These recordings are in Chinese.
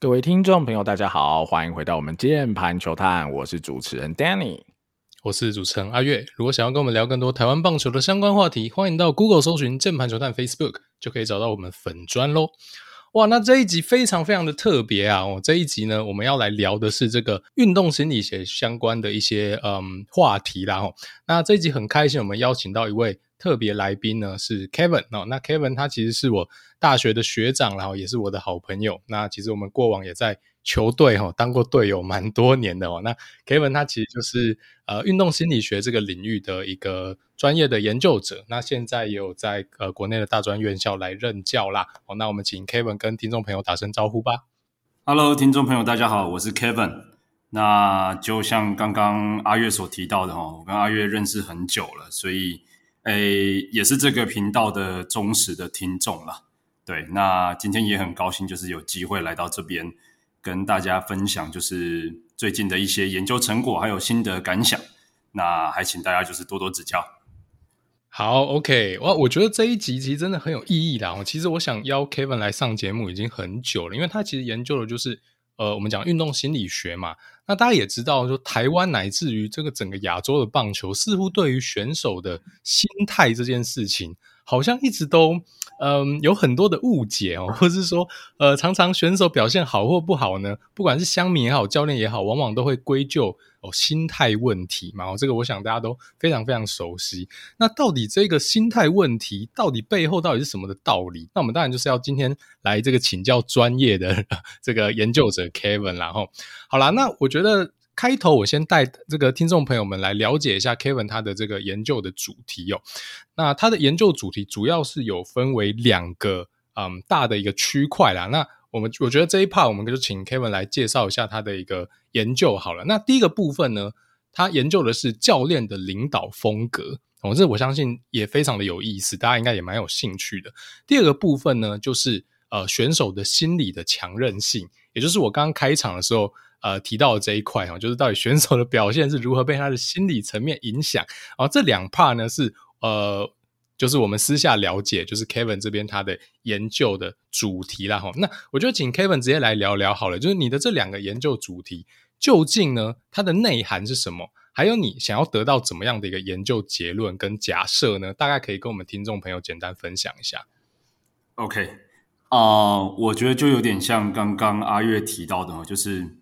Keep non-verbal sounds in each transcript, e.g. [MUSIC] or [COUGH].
各位听众朋友，大家好，欢迎回到我们键盘球探，我是主持人 Danny，我是主持人阿月。如果想要跟我们聊更多台湾棒球的相关话题，欢迎到 Google 搜寻键盘球探 Facebook，就可以找到我们粉砖喽。哇，那这一集非常非常的特别啊！哦，这一集呢，我们要来聊的是这个运动心理学相关的一些嗯话题啦。哦，那这一集很开心，我们邀请到一位特别来宾呢，是 Kevin 哦。那 Kevin 他其实是我大学的学长，然后也是我的好朋友。那其实我们过往也在球队哈当过队友蛮多年的哦。那 Kevin 他其实就是呃运动心理学这个领域的一个专业的研究者。那现在也有在呃国内的大专院校来任教啦。哦，那我们请 Kevin 跟听众朋友打声招呼吧。Hello，听众朋友大家好，我是 Kevin。那就像刚刚阿月所提到的哈，我跟阿月认识很久了，所以诶也是这个频道的忠实的听众了。对，那今天也很高兴，就是有机会来到这边。跟大家分享就是最近的一些研究成果，还有心得感想。那还请大家就是多多指教。好，OK，哇，我觉得这一集其实真的很有意义啦。其实我想邀 Kevin 来上节目已经很久了，因为他其实研究的就是呃，我们讲运动心理学嘛。那大家也知道，就台湾乃至于这个整个亚洲的棒球，似乎对于选手的心态这件事情，好像一直都。嗯，有很多的误解哦，或者是说，呃，常常选手表现好或不好呢，不管是乡民也好，教练也好，往往都会归咎哦心态问题嘛。哦，这个我想大家都非常非常熟悉。那到底这个心态问题，到底背后到底是什么的道理？那我们当然就是要今天来这个请教专业的 [LAUGHS] 这个研究者 Kevin 然后，好啦，那我觉得。开头我先带这个听众朋友们来了解一下 Kevin 他的这个研究的主题哦。那他的研究主题主要是有分为两个嗯大的一个区块啦。那我们我觉得这一 part 我们就请 Kevin 来介绍一下他的一个研究好了。那第一个部分呢，他研究的是教练的领导风格哦，这我相信也非常的有意思，大家应该也蛮有兴趣的。第二个部分呢，就是呃选手的心理的强韧性，也就是我刚刚开场的时候。呃，提到的这一块哈，就是到底选手的表现是如何被他的心理层面影响。然后这两 part 呢是呃，就是我们私下了解，就是 Kevin 这边他的研究的主题啦哈。那我就请 Kevin 直接来聊聊好了，就是你的这两个研究主题究竟呢，它的内涵是什么？还有你想要得到怎么样的一个研究结论跟假设呢？大概可以跟我们听众朋友简单分享一下。OK，啊、我觉得就有点像刚刚阿月提到的，就是。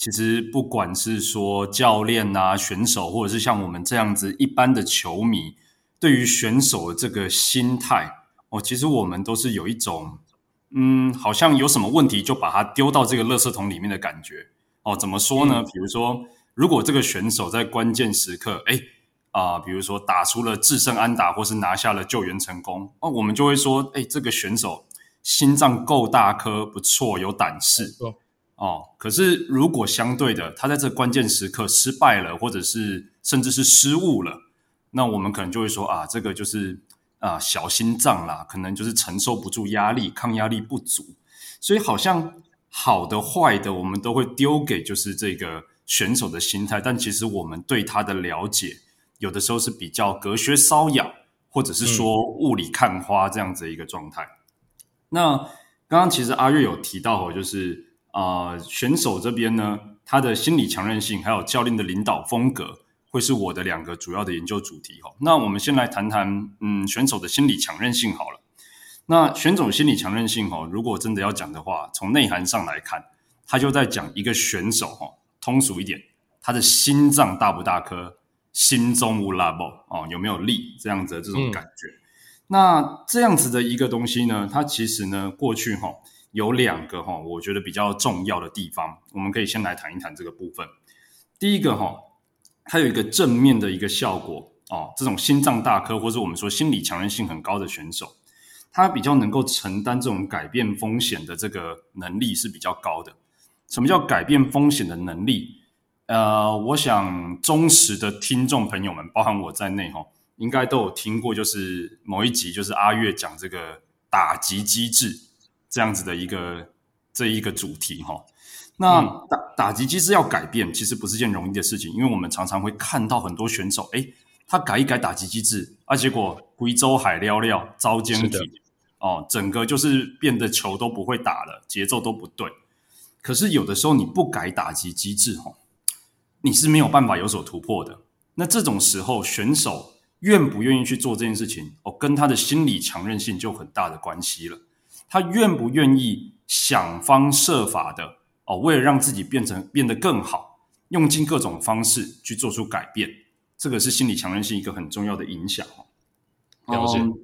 其实不管是说教练啊、选手，或者是像我们这样子一般的球迷，对于选手的这个心态哦，其实我们都是有一种嗯，好像有什么问题就把它丢到这个垃圾桶里面的感觉哦。怎么说呢？比如说，如果这个选手在关键时刻，哎啊、呃，比如说打出了制胜安打，或是拿下了救援成功，哦，我们就会说，哎，这个选手心脏够大颗，不错，有胆识。哦，可是如果相对的，他在这关键时刻失败了，或者是甚至是失误了，那我们可能就会说啊，这个就是啊小心脏啦，可能就是承受不住压力，抗压力不足。所以好像好的坏的，我们都会丢给就是这个选手的心态，但其实我们对他的了解，有的时候是比较隔靴搔痒，或者是说雾里看花这样子的一个状态。嗯、那刚刚其实阿月有提到哦，就是。啊、呃，选手这边呢，他的心理强韧性，还有教练的领导风格，会是我的两个主要的研究主题哈。那我们先来谈谈，嗯，选手的心理强韧性好了。那选手心理强韧性哈，如果真的要讲的话，从内涵上来看，他就在讲一个选手哈，通俗一点，他的心脏大不大颗，心中无拉不哦，有没有力这样子的这种感觉。嗯、那这样子的一个东西呢，它其实呢，过去哈。有两个哈，我觉得比较重要的地方，我们可以先来谈一谈这个部分。第一个哈，它有一个正面的一个效果哦，这种心脏大科或者我们说心理强韧性很高的选手，他比较能够承担这种改变风险的这个能力是比较高的。什么叫改变风险的能力？呃，我想忠实的听众朋友们，包含我在内哈，应该都有听过，就是某一集就是阿月讲这个打击机制。这样子的一个这一个主题哈，那打打击机制要改变，其实不是件容易的事情，因为我们常常会看到很多选手，哎，他改一改打击机制，啊，结果贵州海撩撩遭奸体哦，整个就是变得球都不会打了，节奏都不对。可是有的时候你不改打击机制，吼，你是没有办法有所突破的。那这种时候，选手愿不愿意去做这件事情，哦，跟他的心理强韧性就很大的关系了。他愿不愿意想方设法的，哦，为了让自己变成变得更好，用尽各种方式去做出改变，这个是心理强韧性一个很重要的影响。了解。嗯，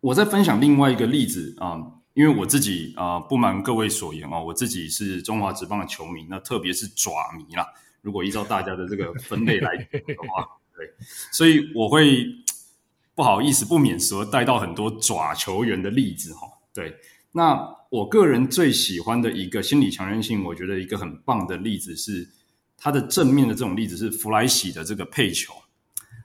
我再分享另外一个例子啊。嗯因为我自己啊、呃，不瞒各位所言哦，我自己是中华职棒的球迷，那特别是爪迷啦。如果依照大家的这个分类来的话，[LAUGHS] 对，所以我会不好意思不免说带到很多爪球员的例子哈。对，那我个人最喜欢的一个心理强韧性，我觉得一个很棒的例子是它的正面的这种例子是弗莱喜的这个配球。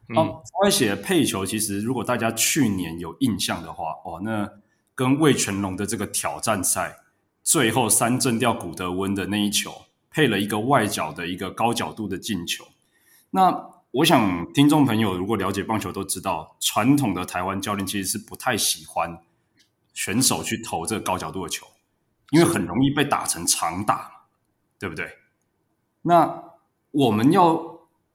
嗯，弗莱喜的配球，其实如果大家去年有印象的话，哦，那。跟魏全龙的这个挑战赛，最后三振掉古德温的那一球，配了一个外角的一个高角度的进球。那我想听众朋友如果了解棒球都知道，传统的台湾教练其实是不太喜欢选手去投这个高角度的球，因为很容易被打成长打嘛，对不对？那我们要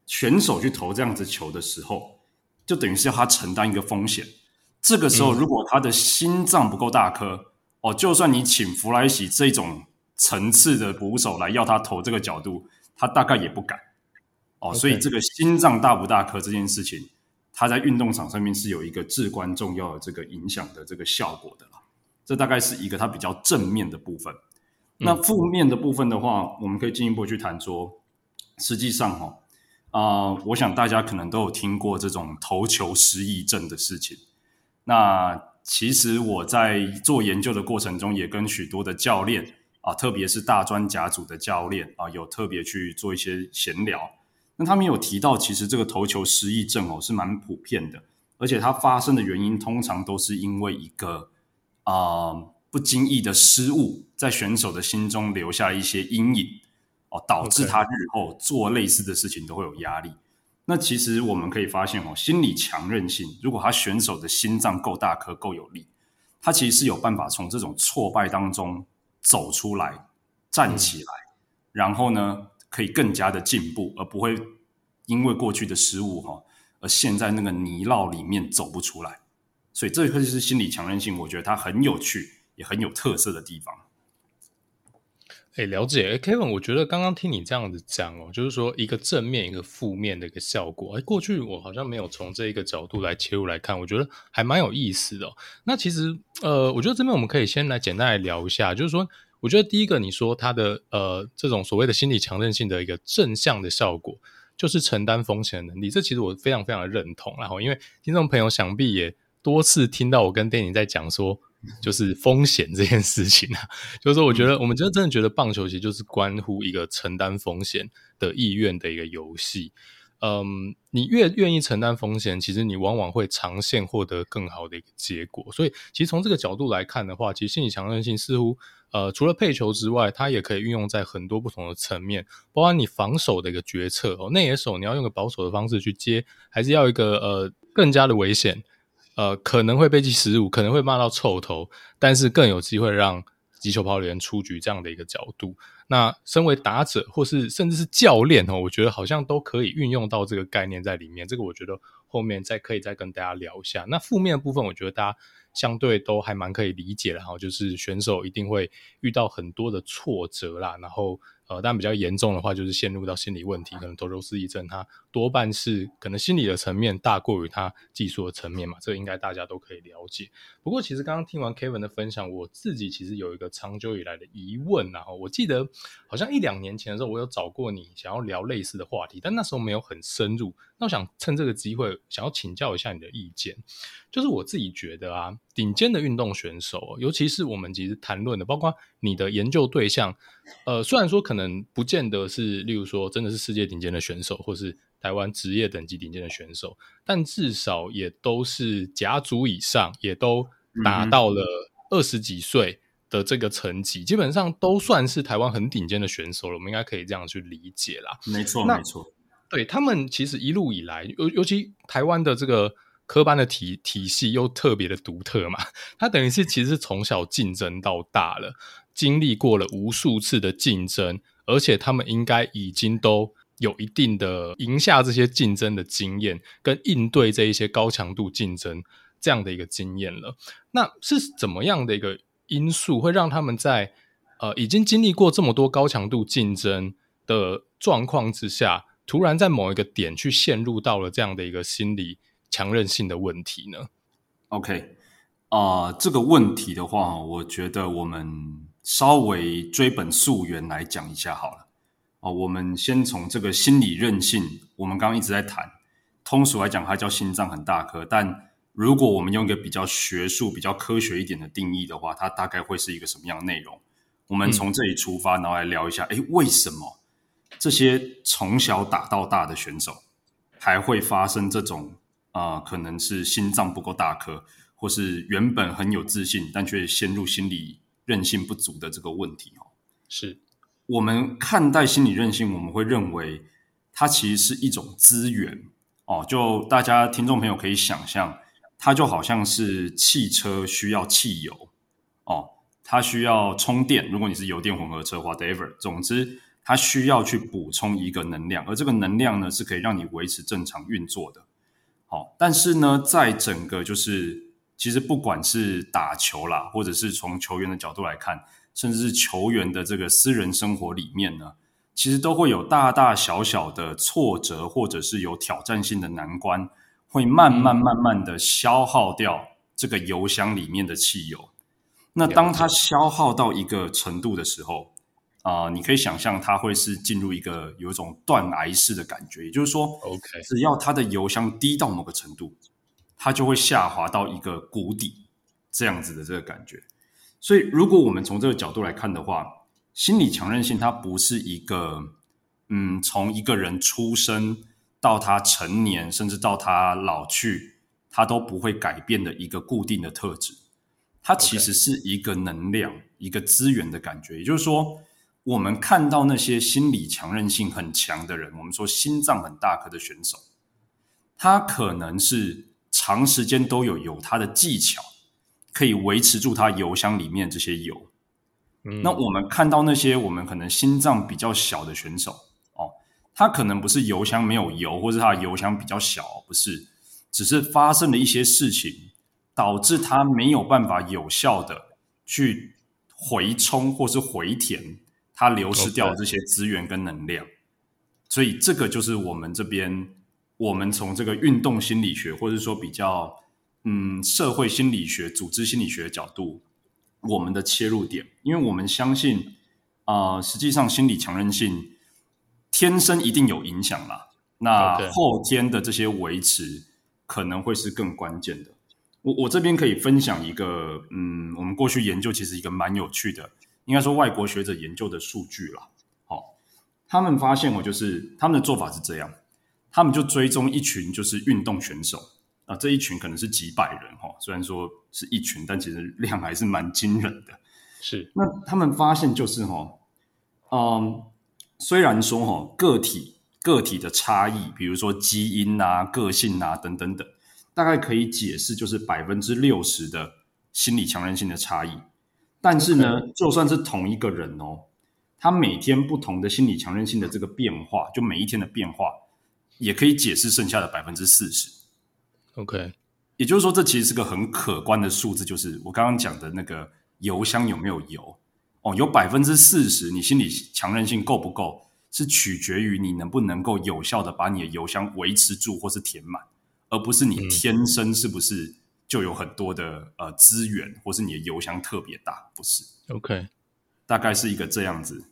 选手去投这样子球的时候，就等于是要他承担一个风险。这个时候，如果他的心脏不够大颗，嗯、哦，就算你请弗莱喜这种层次的捕手来要他投这个角度，他大概也不敢。哦.所以这个心脏大不大颗这件事情，他在运动场上面是有一个至关重要的这个影响的这个效果的啦。这大概是一个它比较正面的部分。嗯、那负面的部分的话，我们可以进一步去谈说，实际上哈、哦，啊、呃，我想大家可能都有听过这种投球失忆症的事情。那其实我在做研究的过程中，也跟许多的教练啊，特别是大专甲组的教练啊，有特别去做一些闲聊。那他们有提到，其实这个头球失忆症哦是蛮普遍的，而且它发生的原因通常都是因为一个啊、呃、不经意的失误，在选手的心中留下一些阴影哦，导致他日后做类似的事情都会有压力。那其实我们可以发现哦，心理强韧性，如果他选手的心脏够大颗、够有力，他其实是有办法从这种挫败当中走出来、站起来，嗯、然后呢，可以更加的进步，而不会因为过去的失误哈，而陷在那个泥淖里面走不出来。所以这个就是心理强韧性，我觉得它很有趣，也很有特色的地方。哎，了解。哎，Kevin，我觉得刚刚听你这样子讲哦，就是说一个正面一个负面的一个效果。哎，过去我好像没有从这一个角度来切入来看，我觉得还蛮有意思的。那其实，呃，我觉得这边我们可以先来简单来聊一下，就是说，我觉得第一个你说它的呃这种所谓的心理强韧性的一个正向的效果，就是承担风险的能力。这其实我非常非常的认同。然后，因为听众朋友想必也多次听到我跟 Danny 在讲说。[LAUGHS] 就是风险这件事情啊，就是说，我觉得我们真的真的觉得棒球其实就是关乎一个承担风险的意愿的一个游戏。嗯，你越愿意承担风险，其实你往往会长线获得更好的一个结果。所以，其实从这个角度来看的话，其实心理强韧性似乎呃，除了配球之外，它也可以运用在很多不同的层面，包括你防守的一个决策哦，内野手你要用个保守的方式去接，还是要一个呃更加的危险。呃，可能会被记失误，可能会骂到臭头，但是更有机会让击球跑垒员出局这样的一个角度。那身为打者或是甚至是教练哦，我觉得好像都可以运用到这个概念在里面。这个我觉得后面再可以再跟大家聊一下。那负面的部分，我觉得大家相对都还蛮可以理解的哈，就是选手一定会遇到很多的挫折啦，然后。呃，但比较严重的话，就是陷入到心理问题，可能投球失忆症，它多半是可能心理的层面大过于它技术的层面嘛，这应该大家都可以了解。不过，其实刚刚听完 Kevin 的分享，我自己其实有一个长久以来的疑问，然后我记得好像一两年前的时候，我有找过你，想要聊类似的话题，但那时候没有很深入。那我想趁这个机会，想要请教一下你的意见，就是我自己觉得啊，顶尖的运动选手，尤其是我们其实谈论的，包括你的研究对象，呃，虽然说可能不见得是，例如说真的是世界顶尖的选手，或是台湾职业等级顶尖的选手，但至少也都是甲组以上，也都达到了二十几岁的这个成绩，嗯、基本上都算是台湾很顶尖的选手了。我们应该可以这样去理解啦。没错，那没错。对他们其实一路以来，尤尤其台湾的这个科班的体体系又特别的独特嘛，他等于是其实从小竞争到大了，经历过了无数次的竞争，而且他们应该已经都有一定的赢下这些竞争的经验，跟应对这一些高强度竞争这样的一个经验了。那是怎么样的一个因素会让他们在呃已经经历过这么多高强度竞争的状况之下，突然在某一个点去陷入到了这样的一个心理强韧性的问题呢？OK，啊、这个问题的话，我觉得我们稍微追本溯源来讲一下好了。哦，我们先从这个心理韧性，我们刚刚一直在谈，通俗来讲，它叫心脏很大颗。但如果我们用一个比较学术、比较科学一点的定义的话，它大概会是一个什么样的内容？我们从这里出发，然后来聊一下，诶，为什么？这些从小打到大的选手，还会发生这种啊、呃，可能是心脏不够大颗，或是原本很有自信，但却陷入心理韧性不足的这个问题哦。是我们看待心理韧性，我们会认为它其实是一种资源哦。就大家听众朋友可以想象，它就好像是汽车需要汽油哦，它需要充电。如果你是油电混合车，whatever，总之。它需要去补充一个能量，而这个能量呢，是可以让你维持正常运作的。好，但是呢，在整个就是，其实不管是打球啦，或者是从球员的角度来看，甚至是球员的这个私人生活里面呢，其实都会有大大小小的挫折，或者是有挑战性的难关，会慢慢慢慢的消耗掉这个油箱里面的汽油。那当它消耗到一个程度的时候，啊、呃，你可以想象它会是进入一个有一种断崖式的感觉，也就是说，OK，只要它的油箱低到某个程度，它就会下滑到一个谷底，这样子的这个感觉。所以，如果我们从这个角度来看的话，心理强韧性它不是一个，嗯，从一个人出生到他成年，甚至到他老去，他都不会改变的一个固定的特质。它其实是一个能量.一个资源的感觉，也就是说。我们看到那些心理强韧性很强的人，我们说心脏很大颗的选手，他可能是长时间都有有他的技巧，可以维持住他油箱里面这些油。嗯。那我们看到那些我们可能心脏比较小的选手，哦，他可能不是油箱没有油，或者他的油箱比较小，不是，只是发生了一些事情，导致他没有办法有效的去回充或是回填。它流失掉这些资源跟能量所以这个就是我们这边，我们从这个运动心理学，或者说比较嗯社会心理学、组织心理学的角度，我们的切入点，因为我们相信啊、呃，实际上心理强韧性天生一定有影响啦，那后天的这些维持可能会是更关键的。我我这边可以分享一个，嗯，我们过去研究其实一个蛮有趣的。应该说，外国学者研究的数据了，好，他们发现哦，就是他们的做法是这样，他们就追踪一群就是运动选手啊，这一群可能是几百人哈，虽然说是一群，但其实量还是蛮惊人的。是，那他们发现就是哈，嗯，虽然说哈个体个体的差异，比如说基因啊、个性啊等等等，大概可以解释就是百分之六十的心理强韧性的差异。但是呢就算是同一个人哦，他每天不同的心理强韧性的这个变化，就每一天的变化，也可以解释剩下的百分之四十。OK，也就是说，这其实是个很可观的数字，就是我刚刚讲的那个油箱有没有油哦，有百分之四十，你心理强韧性够不够，是取决于你能不能够有效的把你的油箱维持住或是填满，而不是你天生是不是、嗯。就有很多的呃资源，或是你的邮箱特别大，不是？OK，大概是一个这样子，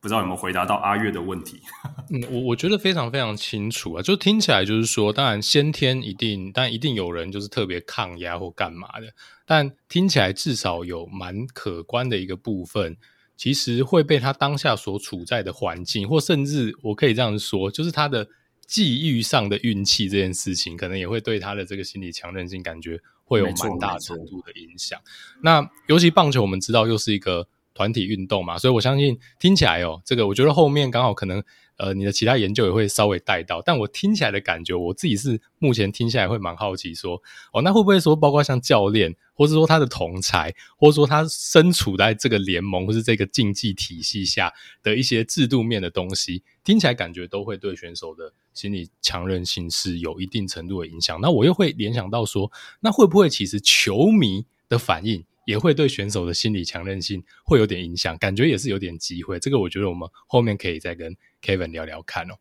不知道有没有回答到阿月的问题？[LAUGHS] 嗯，我我觉得非常非常清楚啊，就听起来就是说，当然先天一定，但一定有人就是特别抗压或干嘛的，但听起来至少有蛮可观的一个部分，其实会被他当下所处在的环境，或甚至我可以这样说，就是他的际遇上的运气这件事情，可能也会对他的这个心理强韧性感觉。会有蛮大程度的影响。那尤其棒球，我们知道又是一个团体运动嘛，所以我相信听起来哦，这个我觉得后面刚好可能呃你的其他研究也会稍微带到，但我听起来的感觉，我自己是目前听下来会蛮好奇说，哦，那会不会说包括像教练，或者说他的同才，或者说他身处在这个联盟或是这个竞技体系下的一些制度面的东西，听起来感觉都会对选手的心理强韧性是有一定程度的影响。那我又会联想到说，那会不会其实球迷的反应？也会对选手的心理强韧性会有点影响，感觉也是有点机会。这个我觉得我们后面可以再跟 Kevin 聊聊看哦。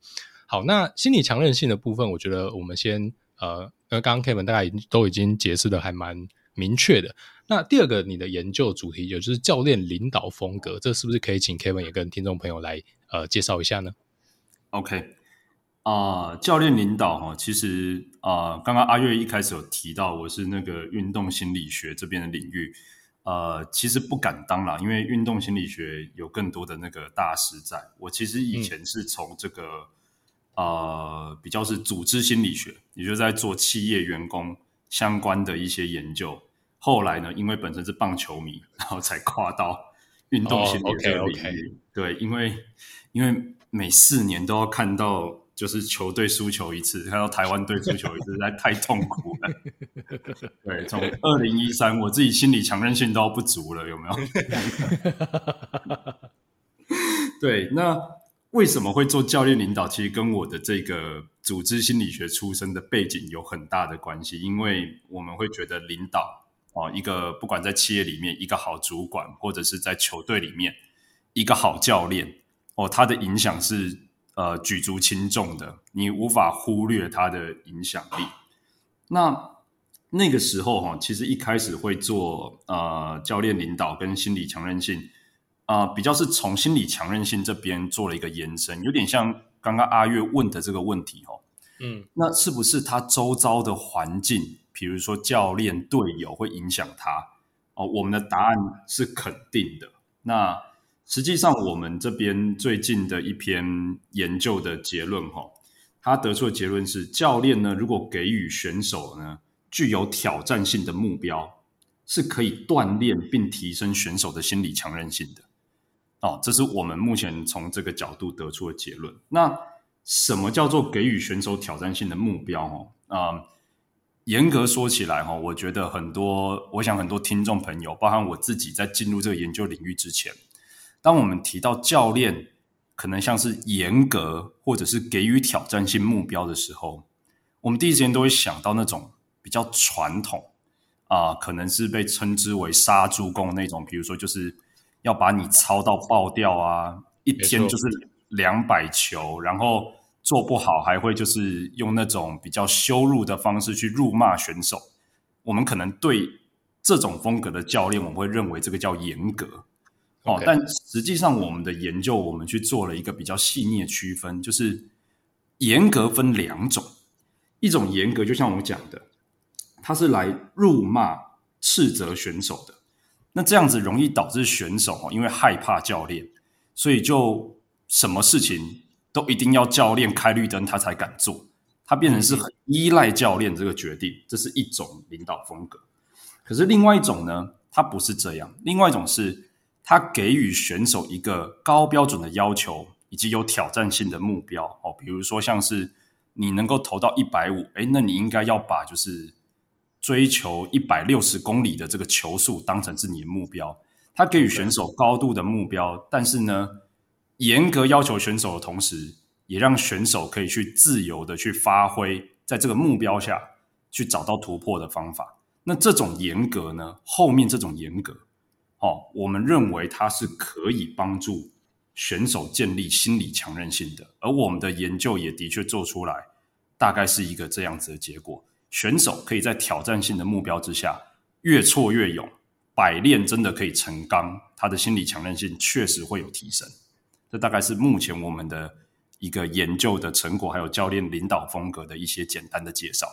好，那心理强韧性的部分，我觉得我们先呃，因为刚刚 Kevin 大概已都已经解释的还蛮明确的。那第二个你的研究主题，也就是教练领导风格，这是不是可以请 Kevin 也跟听众朋友来呃介绍一下呢？OK。啊、呃，教练领导哈，其实啊、呃，刚刚阿月一开始有提到，我是那个运动心理学这边的领域，呃，其实不敢当啦，因为运动心理学有更多的那个大师在。我其实以前是从这个、嗯、呃，比较是组织心理学，也就是在做企业员工相关的一些研究。后来呢，因为本身是棒球迷，然后才跨到运动心理学这个领域。Oh, okay, okay. 对，因为因为每四年都要看到。就是球队输球一次，看到台湾队输球一次，实在太痛苦了。[LAUGHS] 对，从二零一三，我自己心理强韧性都要不足了，有没有？[LAUGHS] 对，那为什么会做教练领导？其实跟我的这个组织心理学出身的背景有很大的关系，因为我们会觉得领导哦，一个不管在企业里面一个好主管，或者是在球队里面一个好教练哦，他的影响是。呃，举足轻重的，你无法忽略它的影响力。那那个时候哈，其实一开始会做呃教练领导跟心理强韧性啊、呃，比较是从心理强韧性这边做了一个延伸，有点像刚刚阿月问的这个问题哈。嗯，那是不是他周遭的环境，比如说教练、队友会影响他？哦，我们的答案是肯定的。那实际上，我们这边最近的一篇研究的结论，哈，他得出的结论是，教练呢，如果给予选手呢具有挑战性的目标，是可以锻炼并提升选手的心理强韧性的。哦，这是我们目前从这个角度得出的结论。那什么叫做给予选手挑战性的目标？哈，啊，严格说起来，哈，我觉得很多，我想很多听众朋友，包含我自己，在进入这个研究领域之前。当我们提到教练可能像是严格或者是给予挑战性目标的时候，我们第一时间都会想到那种比较传统啊、呃，可能是被称之为杀猪工那种，比如说就是要把你操到爆掉啊，一天就是两百球，然后做不好还会就是用那种比较羞辱的方式去辱骂选手。我们可能对这种风格的教练，我们会认为这个叫严格。哦，Okay. 但实际上我们的研究，我们去做了一个比较细腻的区分，就是严格分两种，一种严格就像我讲的，他是来辱骂、斥责选手的，那这样子容易导致选手哦，因为害怕教练，所以就什么事情都一定要教练开绿灯他才敢做，他变成是很依赖教练这个决定，这是一种领导风格。可是另外一种呢，他不是这样，另外一种是。他给予选手一个高标准的要求，以及有挑战性的目标哦，比如说像是你能够投到一百五，诶，那你应该要把就是追求一百六十公里的这个球速当成是你的目标。他给予选手高度的目标，但是呢，严格要求选手的同时，也让选手可以去自由的去发挥，在这个目标下去找到突破的方法。那这种严格呢，后面这种严格。哦，我们认为它是可以帮助选手建立心理强韧性的，而我们的研究也的确做出来，大概是一个这样子的结果：选手可以在挑战性的目标之下越挫越勇，百炼真的可以成钢，他的心理强韧性确实会有提升。这大概是目前我们的一个研究的成果，还有教练领导风格的一些简单的介绍。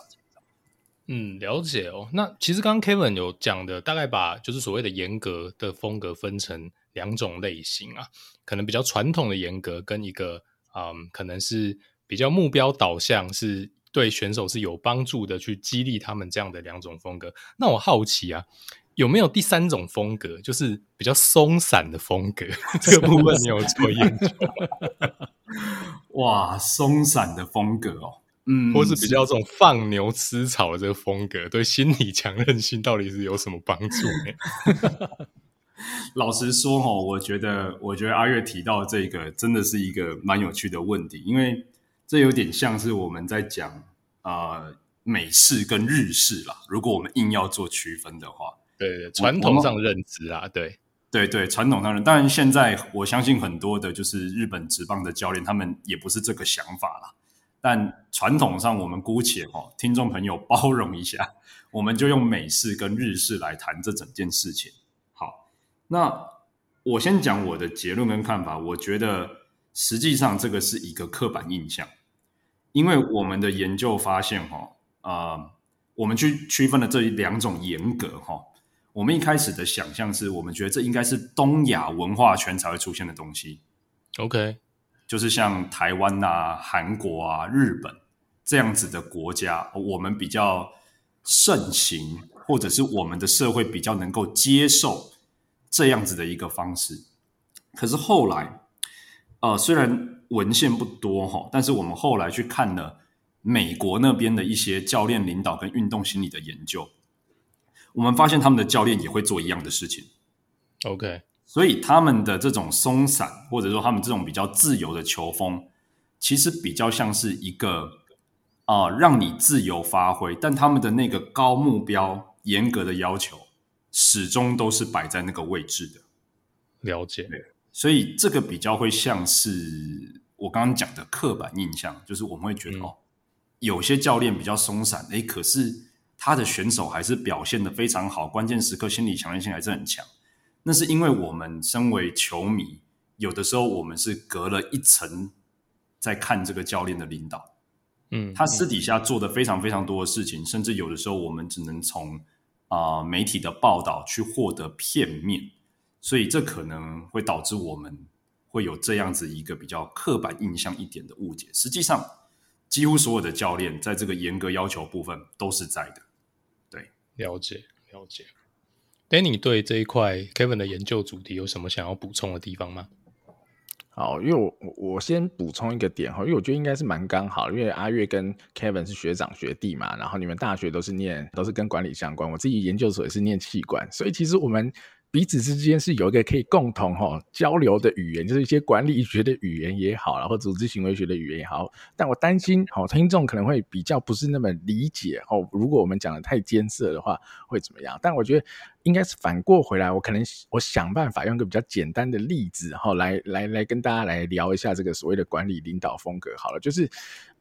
嗯，了解哦。那其实刚刚 Kevin 有讲的，大概把就是所谓的严格的风格分成两种类型啊，可能比较传统的严格，跟一个嗯，可能是比较目标导向，是对选手是有帮助的，去激励他们这样的两种风格。那我好奇啊，有没有第三种风格，就是比较松散的风格？[LAUGHS] 这个部分你有做研究？[LAUGHS] 哇，松散的风格哦，嗯，或是比较这种放牛吃草的这个风格，对心理强韧性到底是有什么帮助呢？[LAUGHS] 老实说哦，我觉得，我觉得阿月提到这个真的是一个蛮有趣的问题，因为这有点像是我们在讲啊、呃、美式跟日式啦。如果我们硬要做区分的话，对对，传统上认知啊，对对对，传统上认。当然，现在我相信很多的就是日本职棒的教练，他们也不是这个想法啦。但传统上，我们姑且哈，听众朋友包容一下，[LAUGHS] 我们就用美式跟日式来谈这整件事情。好那我先讲我的结论跟看法。我觉得实际上这个是一个刻板印象，因为我们的研究发现，哈，呃，我们去区分了这两种严格，哈。我们一开始的想象是我们觉得这应该是东亚文化圈才会出现的东西。OK，就是像台湾啊、韩国啊、日本这样子的国家，我们比较盛行，或者是我们的社会比较能够接受。这样子的一个方式，可是后来，呃，虽然文献不多哈，但是我们后来去看了美国那边的一些教练领导跟运动心理的研究，我们发现他们的教练也会做一样的事情。OK，所以他们的这种松散，或者说他们这种比较自由的球风，其实比较像是一个啊、呃，让你自由发挥，但他们的那个高目标、严格的要求。始终都是摆在那个位置的，了解。所以这个比较会像是我刚刚讲的刻板印象，就是我们会觉得、嗯、哦，有些教练比较松散，诶，可是他的选手还是表现的非常好，关键时刻心理强韧性还是很强。那是因为我们身为球迷，有的时候我们是隔了一层在看这个教练的领导，嗯，他私底下做的非常非常多的事情，甚至有的时候我们只能从。啊、呃，媒体的报道去获得片面，所以这可能会导致我们会有这样子一个比较刻板印象一点的误解。实际上，几乎所有的教练在这个严格要求部分都是在的。对，了解了解。Danny 对这一块 Kevin 的研究主题有什么想要补充的地方吗？好，因为我我先补充一个点哈，因为我觉得应该是蛮刚好，因为阿月跟 Kevin 是学长学弟嘛，然后你们大学都是念都是跟管理相关，我自己研究所也是念企管，所以其实我们。彼此之间是有一个可以共同哈交流的语言，就是一些管理学的语言也好，然后组织行为学的语言也好。但我担心，好听众可能会比较不是那么理解哦。如果我们讲的太艰涩的话，会怎么样？但我觉得应该是反过回来，我可能我想办法用一个比较简单的例子哈，来来来跟大家来聊一下这个所谓的管理领导风格。好了，就是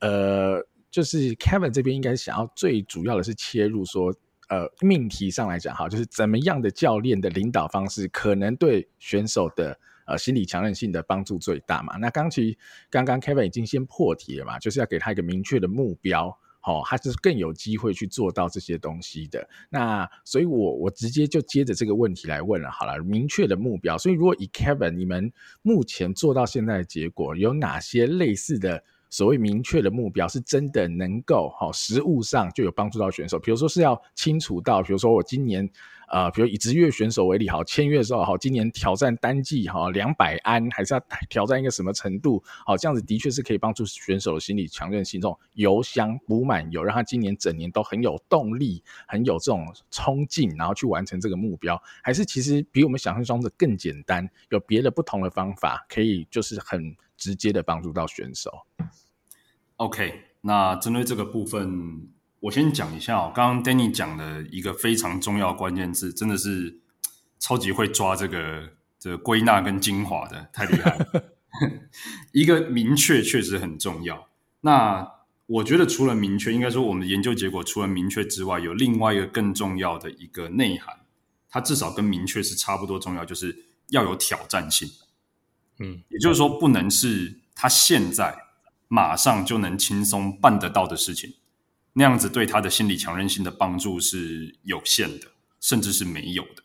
呃，就是 Kevin 这边应该想要最主要的是切入说。呃，命题上来讲，哈，就是怎么样的教练的领导方式可能对选手的呃心理强韧性的帮助最大嘛？那刚其刚刚 Kevin 已经先破题了嘛，就是要给他一个明确的目标，哦，他是更有机会去做到这些东西的。那所以我我直接就接着这个问题来问了，好了，明确的目标。所以如果以 Kevin 你们目前做到现在的结果，有哪些类似的？所谓明确的目标，是真的能够哈，实物上就有帮助到选手。比如说是要清楚到，比如说我今年，呃，比如以职业选手为例，好，签约的时候，好，今年挑战单季哈两百安，还是要挑战一个什么程度？好，这样子的确是可以帮助选手的心理强韧性，这种油箱补满油，让他今年整年都很有动力，很有这种冲劲，然后去完成这个目标。还是其实比我们想象中的更简单，有别的不同的方法，可以就是很。直接的帮助到选手。OK，那针对这个部分，我先讲一下哦。刚刚 Danny 讲的一个非常重要关键字，真的是超级会抓这个这个归纳跟精华的，太厉害了。[LAUGHS] 一个明确确实很重要。那我觉得除了明确，应该说我们的研究结果除了明确之外，有另外一个更重要的一个内涵，它至少跟明确是差不多重要，就是要有挑战性。嗯，也就是说，不能是他现在马上就能轻松办得到的事情，那样子对他的心理强韧性的帮助是有限的，甚至是没有的。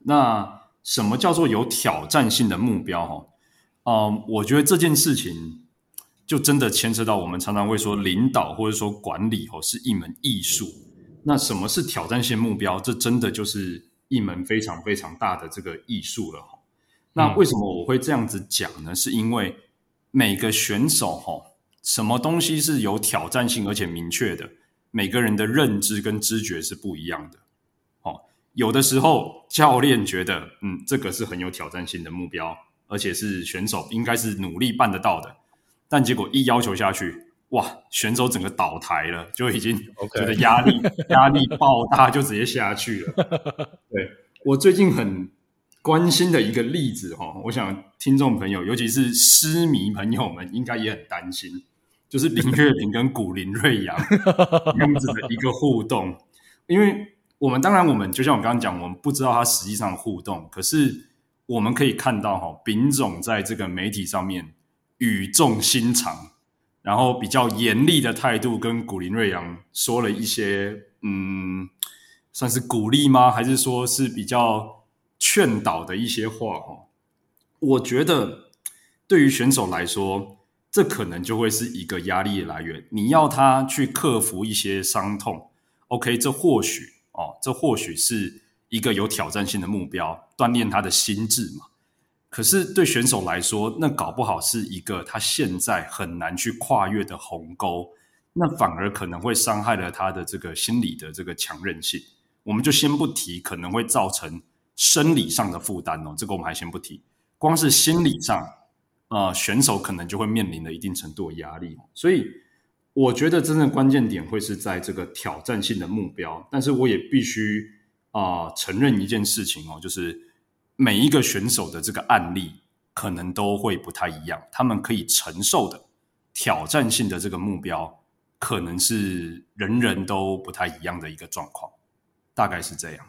那什么叫做有挑战性的目标？哈，嗯，我觉得这件事情就真的牵涉到我们常常会说领导或者说管理，哦，是一门艺术。那什么是挑战性目标？这真的就是一门非常非常大的这个艺术了。那为什么我会这样子讲呢？是因为每个选手哈，什么东西是有挑战性而且明确的，每个人的认知跟知觉是不一样的。哦，有的时候教练觉得，嗯，这个是很有挑战性的目标，而且是选手应该是努力办得到的，但结果一要求下去，哇，选手整个倒台了，就已经觉得压力压力爆大，就直接下去了。[LAUGHS] 对，我最近很。关心的一个例子哈，我想听众朋友，尤其是诗迷朋友们，应该也很担心，就是林月平跟古林睿炀 [LAUGHS] 这样子的一个互动。因为我们当然，我们就像我刚刚讲，我们不知道他实际上互动，可是我们可以看到哈，丙总在这个媒体上面语重心长，然后比较严厉的态度跟古林瑞阳说了一些，嗯，算是鼓励吗？还是说是比较？劝导的一些话哈，我觉得对于选手来说，这可能就会是一个压力来源。你要他去克服一些伤痛，OK，这或许哦，这或许是一个有挑战性的目标，锻炼他的心智嘛。可是对选手来说，那搞不好是一个他现在很难去跨越的鸿沟，那反而可能会伤害了他的这个心理的这个强韧性。我们就先不提，可能会造成。生理上的负担哦，这个我们还先不提，光是心理上，呃，选手可能就会面临了一定程度的压力。所以，我觉得真正关键点会是在这个挑战性的目标。但是，我也必须啊、承认一件事情哦，就是每一个选手的这个案例可能都会不太一样，他们可以承受的挑战性的这个目标，可能是人人都不太一样的一个状况，大概是这样。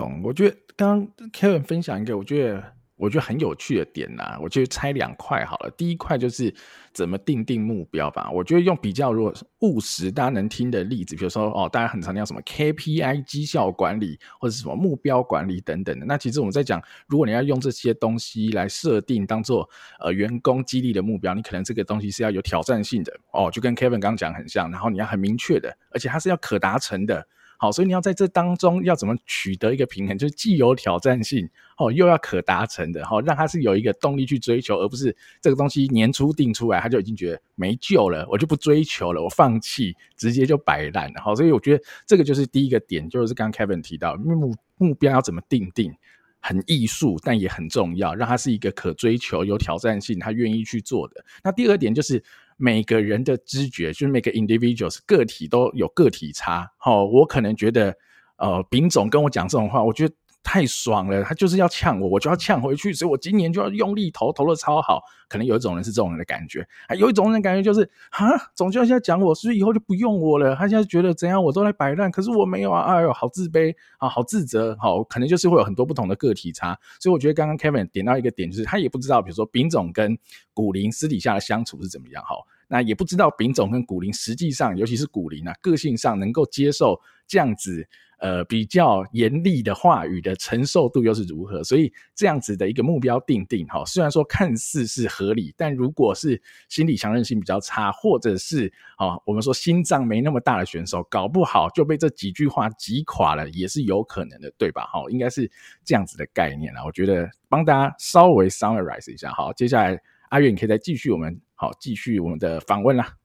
懂，我觉得刚刚 Kevin 分享一个，我觉得我觉得很有趣的点呐、啊，我就拆两块好了。第一块就是怎么定定目标吧。我觉得用比较如果务实，大家能听的例子，比如说哦，大家很常讲什么 KPI 绩效管理，或者什么目标管理等等的。那其实我们在讲，如果你要用这些东西来设定当做呃员工激励的目标，你可能这个东西是要有挑战性的哦，就跟 Kevin 刚刚讲很像，然后你要很明确的，而且它是要可达成的。好，所以你要在这当中要怎么取得一个平衡，就是既有挑战性，哦，又要可达成的，好，让他是有一个动力去追求，而不是这个东西年初定出来，他就已经觉得没救了，我就不追求了，我放弃，直接就摆烂了。好，所以我觉得这个就是第一个点，就是刚刚 Kevin 提到目目标要怎么定定，很艺术，但也很重要，让他是一个可追求、有挑战性，他愿意去做的。那第二点就是。每个人的知觉，就是每个 individuals 个体都有个体差。哦，我可能觉得，呃，丙总跟我讲这种话，我觉得太爽了，他就是要呛我，我就要呛回去，所以我今年就要用力投，投的超好。可能有一种人是这种人的感觉，还有一种人感觉就是，啊，总教练现在讲我，是不是以后就不用我了？他现在觉得怎样，我都来摆烂，可是我没有啊，哎呦，好自卑啊，好自责，好，可能就是会有很多不同的个体差。所以我觉得刚刚 Kevin 点到一个点，就是他也不知道，比如说丙总跟古林私底下的相处是怎么样，好。那也不知道丙总跟古林实际上，尤其是古林啊，个性上能够接受这样子呃比较严厉的话语的承受度又是如何？所以这样子的一个目标定定，哈，虽然说看似是合理，但如果是心理强韧性比较差，或者是啊我们说心脏没那么大的选手，搞不好就被这几句话击垮了，也是有可能的，对吧？哈，应该是这样子的概念啊。我觉得帮大家稍微 summarize 一下，好，接下来。阿月，你可以再继续我们好继续我们的访问啦。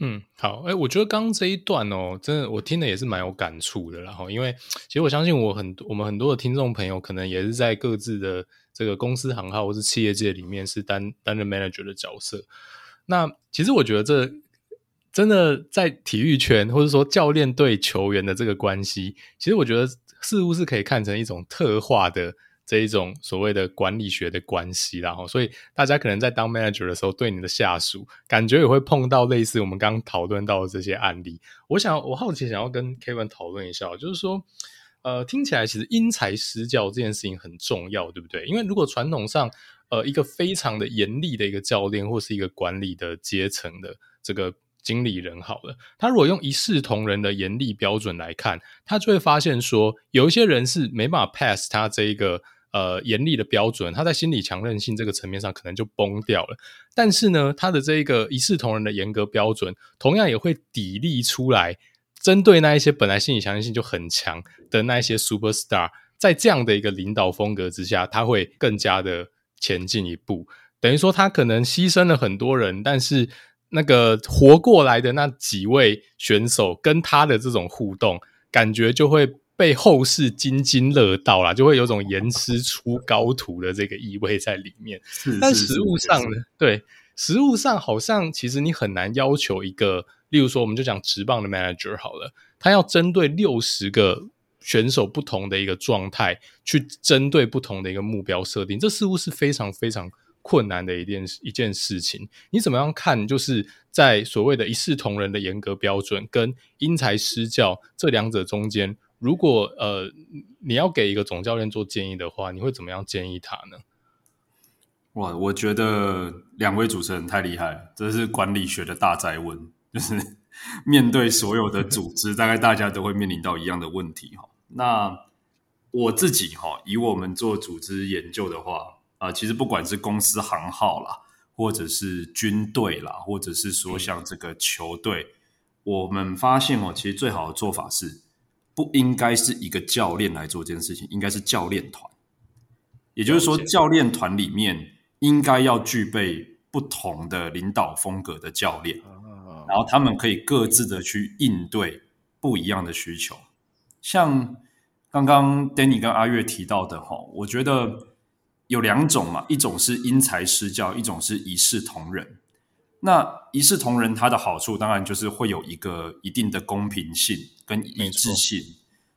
嗯，好，哎、我觉得刚刚这一段哦，真的我听的也是蛮有感触的。然后，因为其实我相信我很我们很多的听众朋友，可能也是在各自的这个公司行号或是企业界里面是担担任 manager 的角色。那其实我觉得这真的在体育圈，或者说教练对球员的这个关系，其实我觉得似乎是可以看成一种特化的。这一种所谓的管理学的关系，然后，所以大家可能在当 manager 的时候，对你的下属感觉也会碰到类似我们刚刚讨论到的这些案例。我想，我好奇想要跟 Kevin 讨论一下，就是说，呃，听起来其实因材施教这件事情很重要，对不对？因为如果传统上，呃，一个非常的严厉的一个教练或是一个管理的阶层的这个。经理人好了，他如果用一视同仁的严厉标准来看，他就会发现说，有一些人是没办法 pass 他这一个呃严厉的标准，他在心理强韧性这个层面上可能就崩掉了。但是呢，他的这一个一视同仁的严格标准，同样也会砥砺出来针对那一些本来心理强韧性就很强的那一些 super star，在这样的一个领导风格之下，他会更加的前进一步。等于说，他可能牺牲了很多人，但是那个活过来的那几位选手跟他的这种互动，感觉就会被后世津津乐道啦，就会有种严师出高徒的这个意味在里面。是是是，但实务上呢，对，实务上好像其实你很难要求一个，例如说，我们就讲直棒的 manager 好了，他要针对六十个。选手不同的一个状态，去针对不同的一个目标设定，这似乎是非常非常困难的一件一件事情。你怎么样看？就是在所谓的一视同仁的严格标准跟因材施教这两者中间，如果呃你要给一个总教练做建议的话，你会怎么样建议他呢？哇，我觉得两位主持人太厉害了，这是管理学的大灾问，就是面对所有的组织，大概大家都会面临到一样的问题哈。那我自己哈，以我们做组织研究的话啊，其实不管是公司行号啦，或者是军队啦，或者是说像这个球队，我们发现哦，其实最好的做法是不应该是一个教练来做这件事情，应该是教练团。也就是说，教练团里面应该要具备不同的领导风格的教练，然后他们可以各自的去应对不一样的需求。像刚刚 Danny 跟阿月提到的哈，我觉得有两种嘛，一种是因材施教，一种是一视同仁。那一视同仁，它的好处当然就是会有一个一定的公平性跟一致性，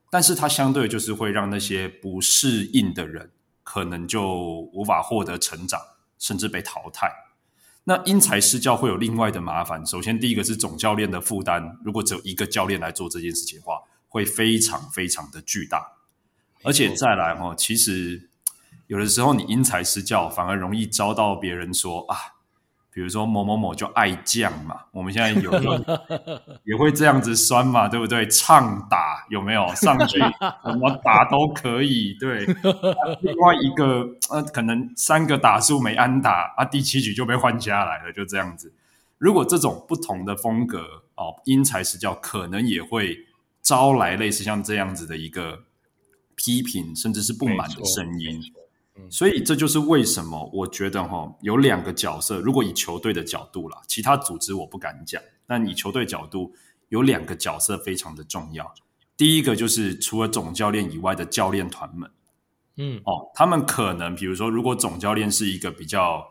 但是它相对就是会让那些不适应的人可能就无法获得成长，甚至被淘汰。那因材施教会有另外的麻烦，首先第一个是总教练的负担，如果只有一个教练来做这件事情的话。会非常非常的巨大，而且再来哈，其实有的时候你因材施教，反而容易遭到别人说啊，比如说某某某就爱将嘛，[LAUGHS] 我们现在有时候 [LAUGHS] 也会这样子酸嘛，对不对？唱打有没有上去 [LAUGHS] 怎么打都可以，对。另外一个呃，可能三个打数没安打啊，第七局就被换下来了，就这样子。如果这种不同的风格哦，因材施教，可能也会。招来类似像这样子的一个批评，甚至是不满的声音，所以这就是为什么我觉得哈，有两个角色。如果以球队的角度啦，其他组织我不敢讲，但以球队角度，有两个角色非常的重要。第一个就是除了总教练以外的教练团们，嗯，哦，他们可能比如说，如果总教练是一个比较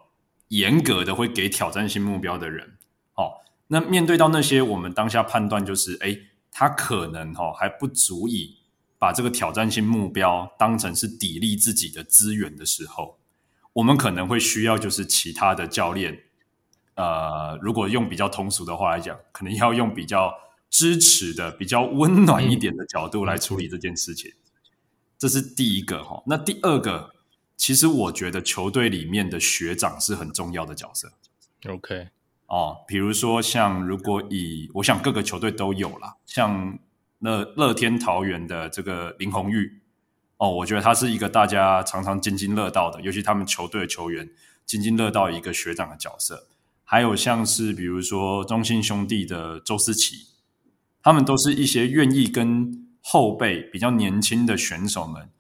严格的，会给挑战性目标的人，哦，那面对到那些我们当下判断就是，哎。他可能哈还不足以把这个挑战性目标当成是砥砺自己的资源的时候，我们可能会需要就是其他的教练，呃，如果用比较通俗的话来讲，可能要用比较支持的、比较温暖一点的角度来处理这件事情。这是第一个哈。那第二个，其实我觉得球队里面的学长是很重要的角色。OK。哦，比如说像如果以我想各个球队都有啦，像乐乐天桃园的这个林红玉，哦，我觉得他是一个大家常常津津乐道的，尤其他们球队的球员津津乐道一个学长的角色。还有像是比如说中信兄弟的周思齐，他们都是一些愿意跟后辈比较年轻的选手们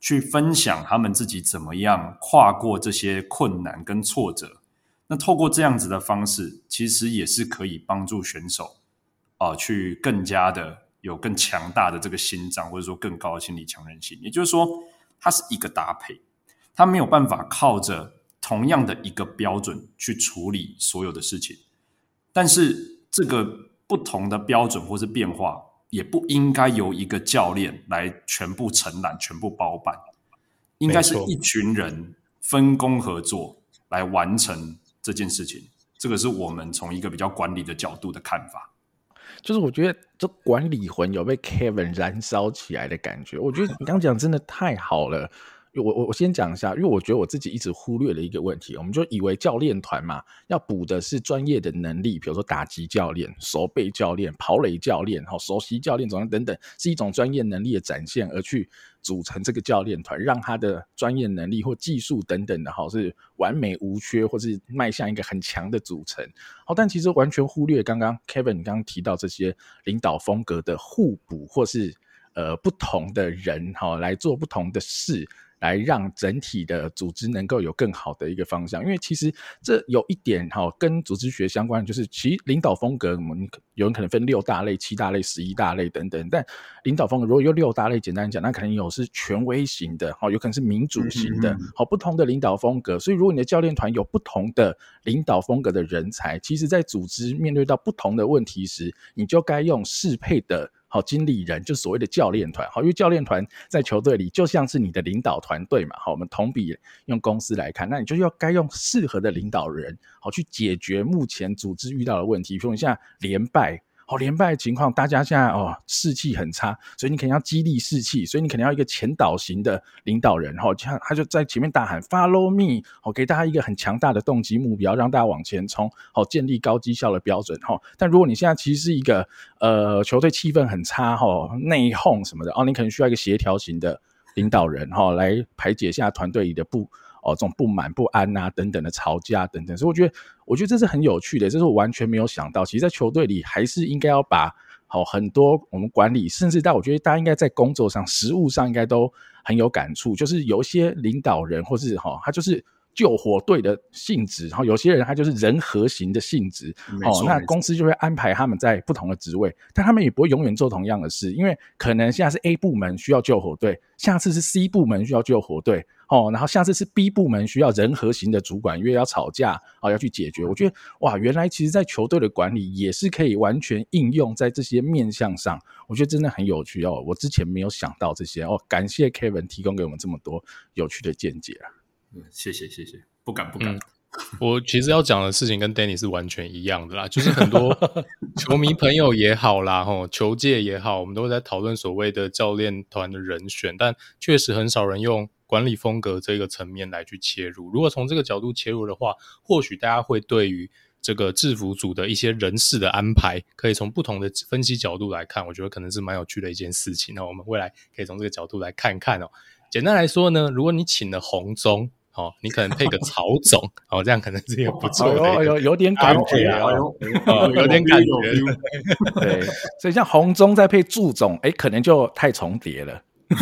去分享他们自己怎么样跨过这些困难跟挫折。那透过这样子的方式，其实也是可以帮助选手啊、去更加的有更强大的这个心脏，或者说更高的心理强韧性。也就是说，它是一个搭配，它没有办法靠着同样的一个标准去处理所有的事情。但是，这个不同的标准或是变化，也不应该由一个教练来全部承揽、全部包办，应该是一群人分工合作来完成。这件事情，这个是我们从一个比较管理的角度的看法。就是我觉得这管理魂有被 Kevin 燃烧起来的感觉。我觉得你刚讲真的太好了，我我我先讲一下，因为我觉得我自己一直忽略了一个问题，我们就以为教练团嘛，要补的是专业的能力，比如说打击教练、守备教练、跑垒教练、好熟悉教练总等等，是一种专业能力的展现，而去组成这个教练团，让他的专业能力或技术等等的，好是完美无缺，或是迈向一个很强的组成。好，但其实完全忽略刚刚 Kevin 刚刚提到这些领导风格的互补，或是呃不同的人哈来做不同的事。来让整体的组织能够有更好的一个方向，因为其实这有一点哈，跟组织学相关，就是其实领导风格，我们有人可能分六大类、七大类、十一大类等等。但领导风格如果有六大类，简单讲，那可能有是权威型的，好，有可能是民主型的，好，不同的领导风格。所以，如果你的教练团有不同的领导风格的人才，其实在组织面对到不同的问题时，你就该用适配的。好，经理人就所谓的教练团。好，因为教练团在球队里就像是你的领导团队嘛。好，我们同比用公司来看，那你就要该用适合的领导人，好去解决目前组织遇到的问题。比如说你像连败。好，连败的情况，大家现在哦士气很差，所以你肯定要激励士气，所以你肯定要一个前导型的领导人，哈，像他就在前面大喊 “Follow me”，好，给大家一个很强大的动机目标，让大家往前冲，好，建立高绩效的标准，哈。但如果你现在其实是一个呃球队气氛很差，哈，内讧什么的，哦，你可能需要一个协调型的领导人，哈，来排解一下团队里的不。哦，这种不满、不安啊，等等的吵架等等，所以我觉得，我觉得这是很有趣的，这是我完全没有想到。其实，在球队里，还是应该要把好很多我们管理，甚至到我觉得大家应该在工作上、实务上，应该都很有感触。就是有一些领导人，或是哈，他就是。救火队的性质，然后有些人他就是人和型的性质，哦，那公司就会安排他们在不同的职位，但他们也不会永远做同样的事，因为可能现在是 A 部门需要救火队，下次是 C 部门需要救火队，哦，然后下次是 B 部门需要人和型的主管，因为要吵架，哦，要去解决。我觉得哇，原来其实，在球队的管理也是可以完全应用在这些面向上，我觉得真的很有趣哦。我之前没有想到这些哦，感谢 Kevin 提供给我们这么多有趣的见解啊。谢谢谢谢，不敢不敢。嗯、我其实要讲的事情跟 Danny 是完全一样的啦，就是很多 [LAUGHS] 球迷朋友也好啦，吼，球界也好，我们都在讨论所谓的教练团的人选，但确实很少人用管理风格这个层面来去切入。如果从这个角度切入的话，或许大家会对于这个制服组的一些人事的安排，可以从不同的分析角度来看，我觉得可能是蛮有趣的一件事情。那我们未来可以从这个角度来看看哦。简单来说呢，如果你请了红中。哦，你可能配个曹总，哦，这样可能是一个不错的，有有有点感觉啊，有点感觉，对，所以像红中再配祝总，哎，可能就太重叠了。[LAUGHS]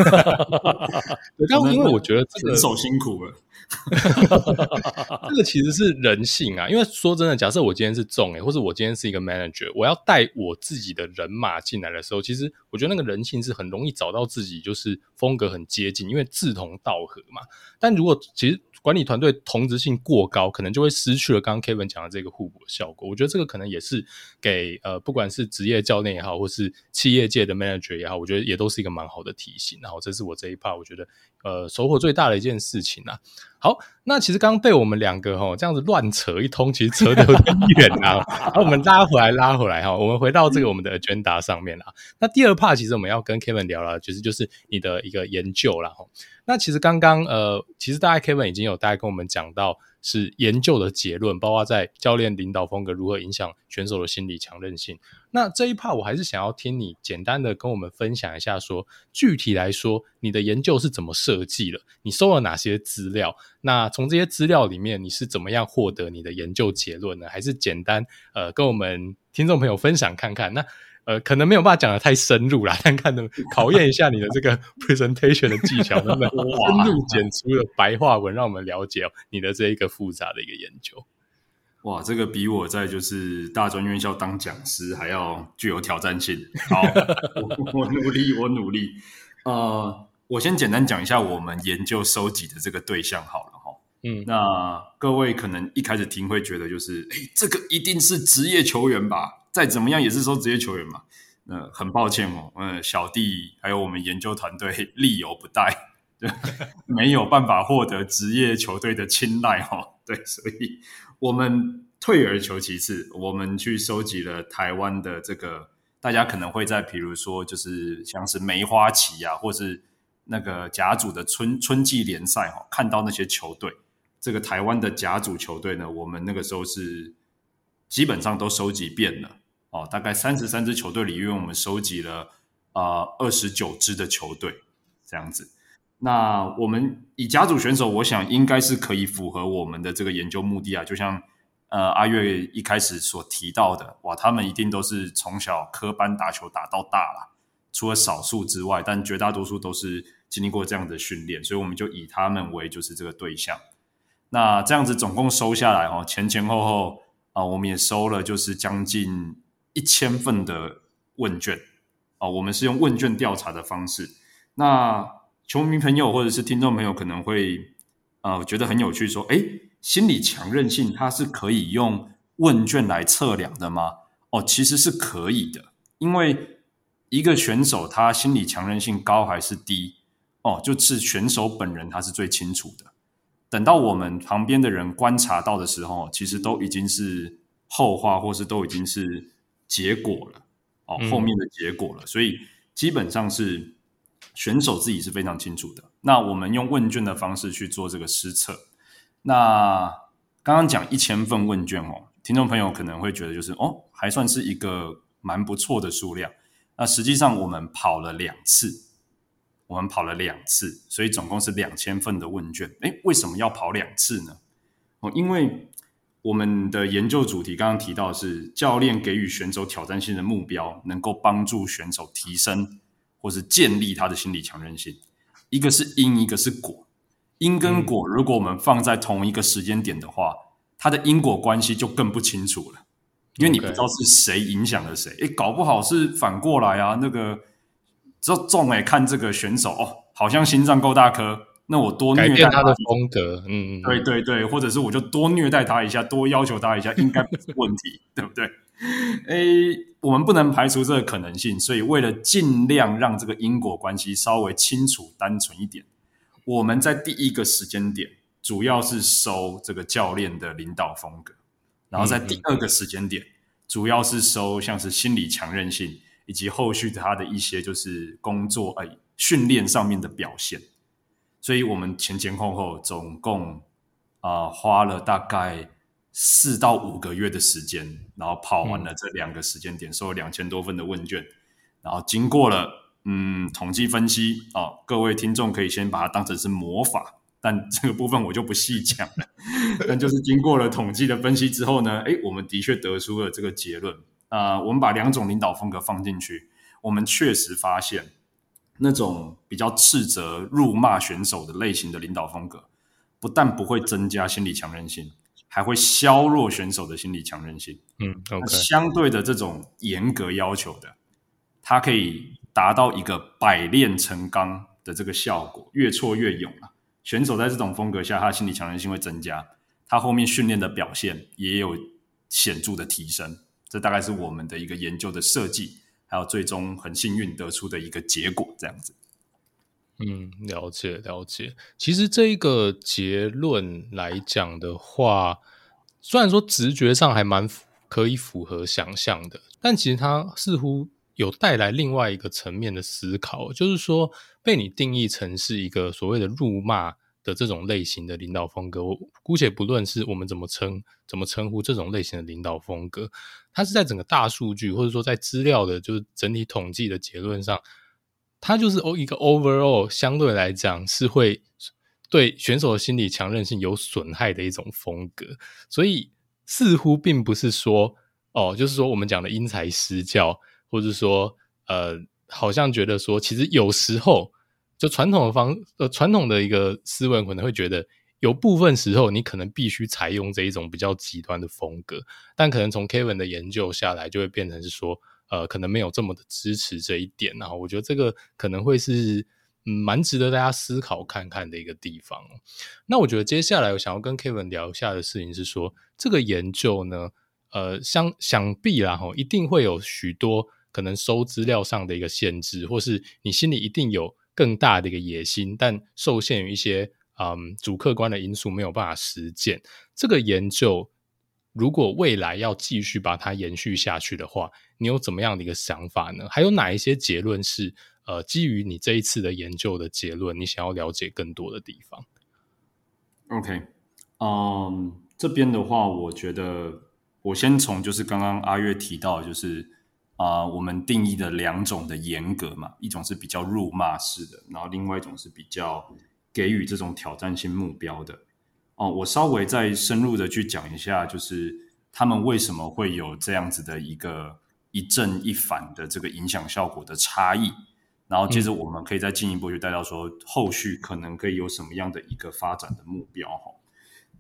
刚刚因为我觉得这个手辛苦了。[LAUGHS] 这个其实是人性啊，因为说真的，假设我今天是总诶，或者我今天是一个 manager，我要带我自己的人马进来的时候，其实我觉得那个人性是很容易找到自己就是风格很接近，因为志同道合嘛。但如果其实管理团队同质性过高，可能就会失去了刚刚 Kevin 讲的这个互补效果。我觉得这个可能也是给呃不管是职业教练也好，或是企业界的 manager 也好，我觉得也都是一个蛮好的提醒。然后这是我这一 part 我觉得呃收获最大的一件事情啊。好，那其实刚刚被我们两个哈这样子乱扯一通，其实扯得有点远啊。[LAUGHS] 好，我们拉回来，拉回来哈，我们回到这个我们的 agenda 上面啦。那第二 part 其实我们要跟 Kevin 聊了，其实就是你的一个研究啦。哈。那其实刚刚呃，其实大概 Kevin 已经有大概跟我们讲到。是研究的结论，包括在教练领导风格如何影响选手的心理强韧性。那这一 part 我还是想要听你简单的跟我们分享一下说，说具体来说，你的研究是怎么设计的？你收了哪些资料？那从这些资料里面，你是怎么样获得你的研究结论呢？还是简单呃跟我们听众朋友分享看看？那。呃，可能没有办法讲得太深入啦，[LAUGHS] 但看能考验一下你的这个 [LAUGHS] presentation 的技巧，能不能 [LAUGHS] 深入简出的白话文，让我们了解你的这一个复杂的一个研究。哇，这个比我在就是大专院校当讲师还要具有挑战性。好，我，我努力，我努力。呃，我先简单讲一下我们研究收集的这个对象好了哈。嗯，那各位可能一开始听会觉得就是，哎，这个一定是职业球员吧？再怎么样也是说职业球员嘛，呃，很抱歉哦，呃，小弟还有我们研究团队 [LAUGHS] 力有不逮，对，[LAUGHS] 没有办法获得职业球队的青睐哦，[LAUGHS] 对，所以我们退而求其次，我们去收集了台湾的这个，大家可能会在比如说就是像是梅花旗啊，或是那个甲组的春春季联赛哈，看到那些球队，这个台湾的甲组球队呢，我们那个时候是基本上都收集遍了。哦，大概三十三支球队里因为，我们收集了啊二十九支的球队这样子。那我们以甲组选手，我想应该是可以符合我们的这个研究目的啊。就像呃阿月一开始所提到的，哇，他们一定都是从小科班打球打到大了，除了少数之外，但绝大多数都是经历过这样的训练，所以我们就以他们为就是这个对象。那这样子总共收下来哦，前前后后啊，我们也收了就是将近一千份的问卷啊，我们是用问卷调查的方式，那。球迷朋友或者是听众朋友可能会呃觉得很有趣，说：“哎，心理强韧性它是可以用问卷来测量的吗？”哦，其实是可以的，因为一个选手他心理强韧性高还是低，哦，就是选手本人他是最清楚的。等到我们旁边的人观察到的时候，其实都已经是后话，或是都已经是结果了，哦，后面的结果了。嗯。所以基本上是。选手自己是非常清楚的。那我们用问卷的方式去做这个施测。那刚刚讲一千份问卷哦，听众朋友可能会觉得就是哦，还算是一个蛮不错的数量。那实际上我们跑了两次，我们跑了两次，所以总共是两千份的问卷。诶，为什么要跑两次呢？哦，因为我们的研究主题刚刚提到的是教练给予选手挑战性的目标，能够帮助选手提升。或是建立他的心理强韧性，一个是因，一个是果。因跟果，如果我们放在同一个时间点的话，嗯、它的因果关系就更不清楚了，因为你不知道是谁影响了谁。诶、欸，搞不好是反过来啊。那个，这重诶，看这个选手哦，好像心脏够大颗，那我多虐待他，他的风格，嗯，对对对，或者是我就多虐待他一下，多要求他一下，应该不是问题，[LAUGHS] 对不对？诶，我们不能排除这个可能性，所以为了尽量让这个因果关系稍微清楚、单纯一点，我们在第一个时间点主要是收这个教练的领导风格，然后在第二个时间点主要是收像是心理强韧性以及后续他的一些就是工作诶训练上面的表现，所以我们前前后后总共啊、呃、花了大概。四到五个月的时间，然后跑完了这两个时间点，收了两千多份的问卷，然后经过了嗯统计分析哦，各位听众可以先把它当成是魔法，但这个部分我就不细讲了。[LAUGHS] 但就是经过了统计的分析之后呢，诶，我们的确得出了这个结论啊、呃，我们把两种领导风格放进去，我们确实发现那种比较斥责、辱骂选手的类型的领导风格，不但不会增加心理强韧性。还会削弱选手的心理强韧性。嗯，OK。相对的这种严格要求的，它可以达到一个百炼成钢的这个效果，越挫越勇啊。选手在这种风格下，他的心理强韧性会增加，他后面训练的表现也有显著的提升。这大概是我们的一个研究的设计，还有最终很幸运得出的一个结果，这样子。嗯，了解了解。其实这一个结论来讲的话，虽然说直觉上还蛮可以符合想象的，但其实它似乎有带来另外一个层面的思考，就是说被你定义成是一个所谓的辱骂的这种类型的领导风格。我姑且不论是我们怎么称怎么称呼这种类型的领导风格，它是在整个大数据或者说在资料的，就是整体统计的结论上。它就是一个 overall 相对来讲是会对选手的心理强韧性有损害的一种风格，所以似乎并不是说哦，就是说我们讲的因材施教，或者说呃，好像觉得说其实有时候就传统的方呃传统的一个思维可能会觉得有部分时候你可能必须采用这一种比较极端的风格，但可能从 Kevin 的研究下来就会变成是说。呃，可能没有这么的支持这一点，然后我觉得这个可能会是嗯蛮值得大家思考看看的一个地方。那我觉得接下来我想要跟 Kevin 聊一下的事情是说，这个研究呢，呃，想想必啦哈，一定会有许多可能收资料上的一个限制，或是你心里一定有更大的一个野心，但受限于一些嗯主客观的因素没有办法实践这个研究。如果未来要继续把它延续下去的话，你有怎么样的一个想法呢？还有哪一些结论是呃，基于你这一次的研究的结论，你想要了解更多的地方。OK，嗯、这边的话，我觉得我先从就是刚刚阿月提到，就是啊、我们定义的两种的严格嘛，一种是比较辱骂式的，然后另外一种是比较给予这种挑战性目标的。哦，我稍微再深入的去讲一下，就是他们为什么会有这样子的一个一正一反的这个影响效果的差异，然后接着我们可以再进一步去带到说，后续可能可以有什么样的一个发展的目标哈。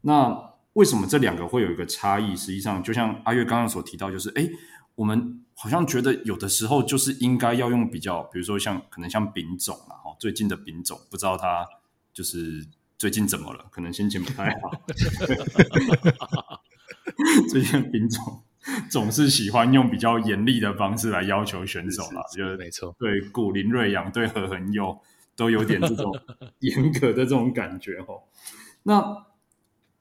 那为什么这两个会有一个差异？实际上，就像阿月刚刚所提到，就是哎，我们好像觉得有的时候就是应该要用比较，比如说像可能像丙种啊，哈，最近的丙种，不知道它就是。最近怎么了？可能心情不太好。[LAUGHS] 最近丙总总是喜欢用比较严厉的方式来要求选手了，就是没错。对古林瑞阳、对何恒佑都有点这种 [LAUGHS] 严格的这种感觉哦。那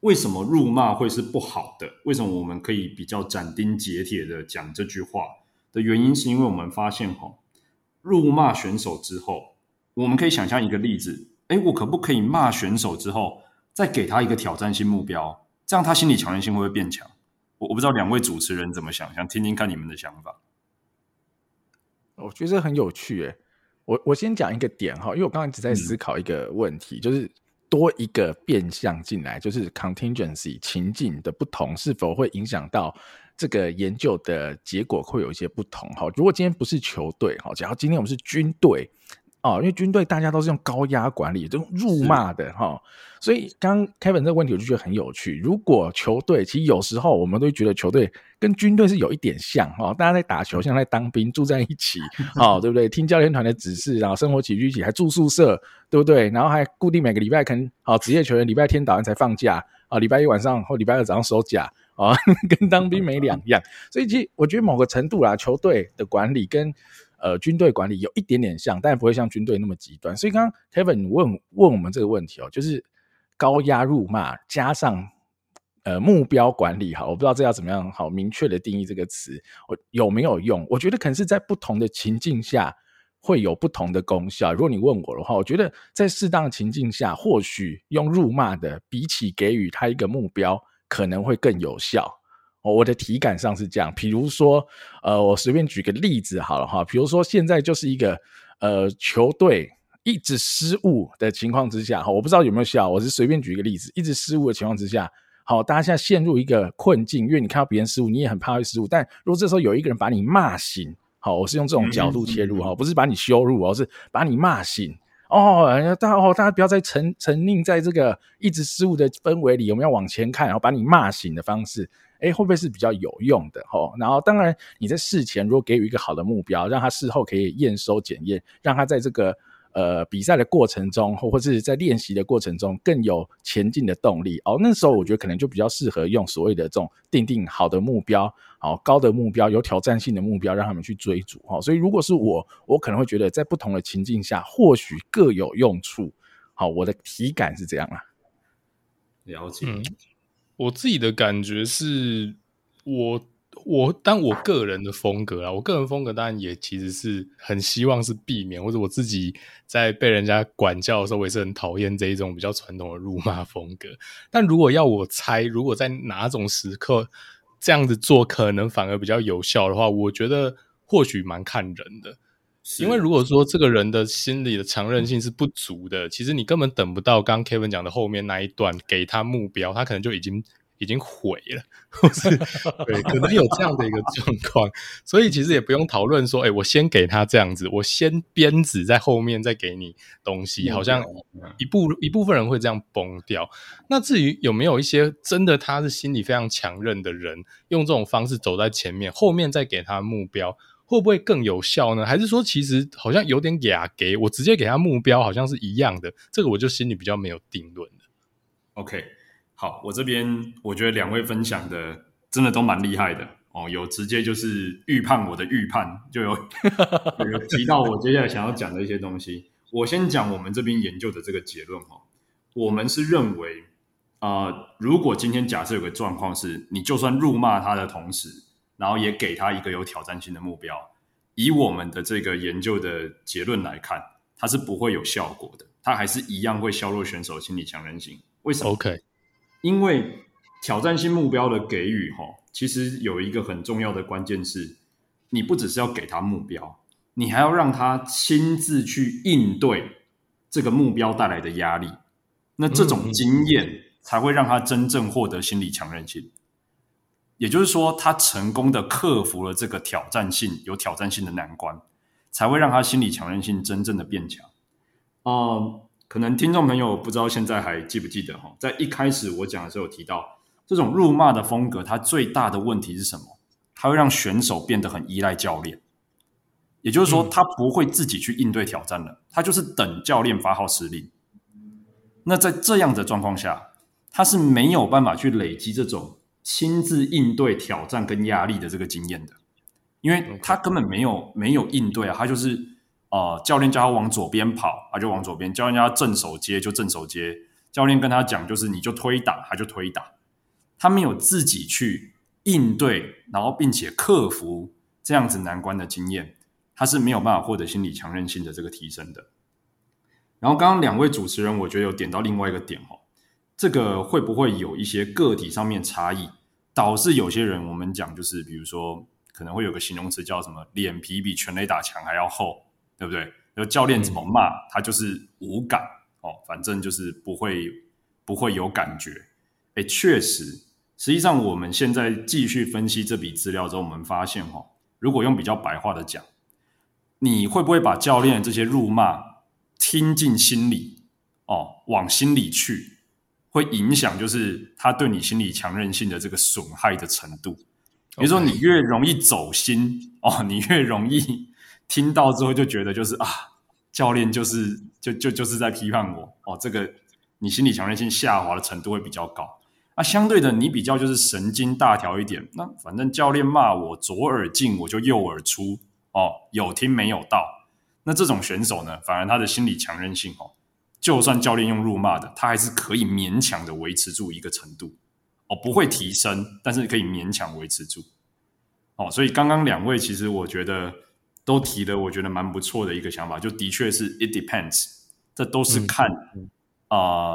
为什么辱骂会是不好的？为什么我们可以比较斩钉截铁的讲这句话的原因，是因为我们发现哈，辱骂选手之后，我们可以想象一个例子。哎，我可不可以骂选手之后，再给他一个挑战性目标？这样他心理强韧性会不会变强？我我不知道两位主持人怎么想，想听听看你们的想法。我觉得很有趣，哎，我我先讲一个点哈，因为我刚刚一直在思考一个问题，嗯、就是多一个变相进来，就是 contingency 情境的不同，是否会影响到这个研究的结果会有一些不同？哈，如果今天不是球队，哈，假如今天我们是军队。哦，因为军队大家都是用高压管理，这种辱骂的哈，所以刚刚 Kevin 这个问题我就觉得很有趣。如果球队其实有时候我们都觉得球队跟军队是有一点像哈，大家在打球像在当兵，住在一起，[LAUGHS] 哦，对不对？听教练团的指示，然后生活起居一起，还住宿舍，对不对？然后还固定每个礼拜可能好职业球员礼拜天打完才放假啊，礼拜一晚上或礼拜二早上收假啊，[LAUGHS] 跟当兵没两样。所以其实我觉得某个程度啦，球队的管理跟呃，军队管理有一点点像，但不会像军队那么极端。所以刚刚 Kevin 问问我们这个问题哦，就是高压辱骂加上呃目标管理，哈，我不知道这要怎么样好明确的定义这个词，我有没有用？我觉得可能是在不同的情境下会有不同的功效。如果你问我的话，我觉得在适当情境下，或许用辱骂的，比起给予他一个目标，可能会更有效。我的体感上是这样，比如说，呃，我随便举个例子好了哈，比如说现在就是一个呃球队一直失误的情况之下，哈，我不知道有没有效，我是随便举一个例子，一直失误的情况之下，好，大家现在陷入一个困境，因为你看到别人失误，你也很怕会失误，但如果这时候有一个人把你骂醒，好，我是用这种角度切入哈，不是把你羞辱，而是把你骂醒，哦，大家哦，大家不要再沉沉溺在这个一直失误的氛围里，我们要往前看，然后把你骂醒的方式。诶，会不会是比较有用的？吼，然后当然你在事前如果给予一个好的目标，让他事后可以验收检验，让他在这个呃比赛的过程中，或或者是在练习的过程中更有前进的动力。哦，那时候我觉得可能就比较适合用所谓的这种定定好的目标，好高的目标，有挑战性的目标，让他们去追逐。哈，所以如果是我，我可能会觉得在不同的情境下，或许各有用处。好，我的体感是这样啊。了解。嗯我自己的感觉是，我我当我个人的风格啦，我个人风格当然也其实是很希望是避免，或者我自己在被人家管教的时候，我也是很讨厌这一种比较传统的辱骂风格。但如果要我猜，如果在哪种时刻这样子做，可能反而比较有效的话，我觉得或许蛮看人的。因为如果说这个人的心理的强韧性是不足的，其实你根本等不到刚 Kevin 讲的后面那一段，给他目标，他可能就已经已经毁了，[LAUGHS] 或是对，可能有这样的一个状况。所以其实也不用讨论说，哎，我先给他这样子，我先鞭子在后面再给你东西，好像一部一部分人会这样崩掉。那至于有没有一些真的他是心理非常强韧的人，用这种方式走在前面，后面再给他目标。会不会更有效呢？还是说，其实好像有点给给我直接给他目标，好像是一样的。这个我就心里比较没有定论的。OK，好，我这边我觉得两位分享的真的都蛮厉害的哦，有直接就是预判我的预判，就有 [LAUGHS] 有提到我接下来想要讲的一些东西。我先讲我们这边研究的这个结论哈，我们是认为啊、呃，如果今天假设有个状况是，你就算辱骂他的同时。然后也给他一个有挑战性的目标，以我们的这个研究的结论来看，它是不会有效果的，它还是一样会削弱选手心理强韧性。为什么？OK，因为挑战性目标的给予，哈，其实有一个很重要的关键是，你不只是要给他目标，你还要让他亲自去应对这个目标带来的压力。那这种经验才会让他真正获得心理强韧性。也就是说，他成功的克服了这个挑战性、有挑战性的难关，才会让他心理强韧性真正的变强。嗯、可能听众朋友不知道现在还记不记得哈，在一开始我讲的时候有提到，这种辱骂的风格，它最大的问题是什么？它会让选手变得很依赖教练。也就是说，他不会自己去应对挑战了，他就是等教练发号施令。那在这样的状况下，他是没有办法去累积这种。亲自应对挑战跟压力的这个经验的，因为他根本没有没有应对啊，他就是呃，教练叫他往左边跑，他就往左边；教练叫他正手接就正手接；教练跟他讲就是你就推打，他就推打。他没有自己去应对，然后并且克服这样子难关的经验，他是没有办法获得心理强韧性的这个提升的。然后刚刚两位主持人，我觉得有点到另外一个点哦。这个会不会有一些个体上面差异，导致有些人我们讲就是，比如说可能会有个形容词叫什么“脸皮比全垒打墙还要厚”，对不对？就教练怎么骂、嗯、他就是无感哦，反正就是不会不会有感觉。哎，确实，实际上我们现在继续分析这笔资料之后，我们发现哈、哦，如果用比较白话的讲，你会不会把教练这些辱骂听进心里哦，往心里去？会影响，就是他对你心理强韧性的这个损害的程度。比如说，你越容易走心哦，你越容易听到之后就觉得就是啊，教练就是就就就是在批判我哦，这个你心理强韧性下滑的程度会比较高。啊，相对的，你比较就是神经大条一点，那反正教练骂我左耳进我就右耳出哦，有听没有到。那这种选手呢，反而他的心理强韧性哦。就算教练用辱骂的，他还是可以勉强的维持住一个程度，哦，不会提升，但是可以勉强维持住，哦，所以刚刚两位其实我觉得都提的，我觉得蛮不错的一个想法，就的确是 it depends，这都是看啊、嗯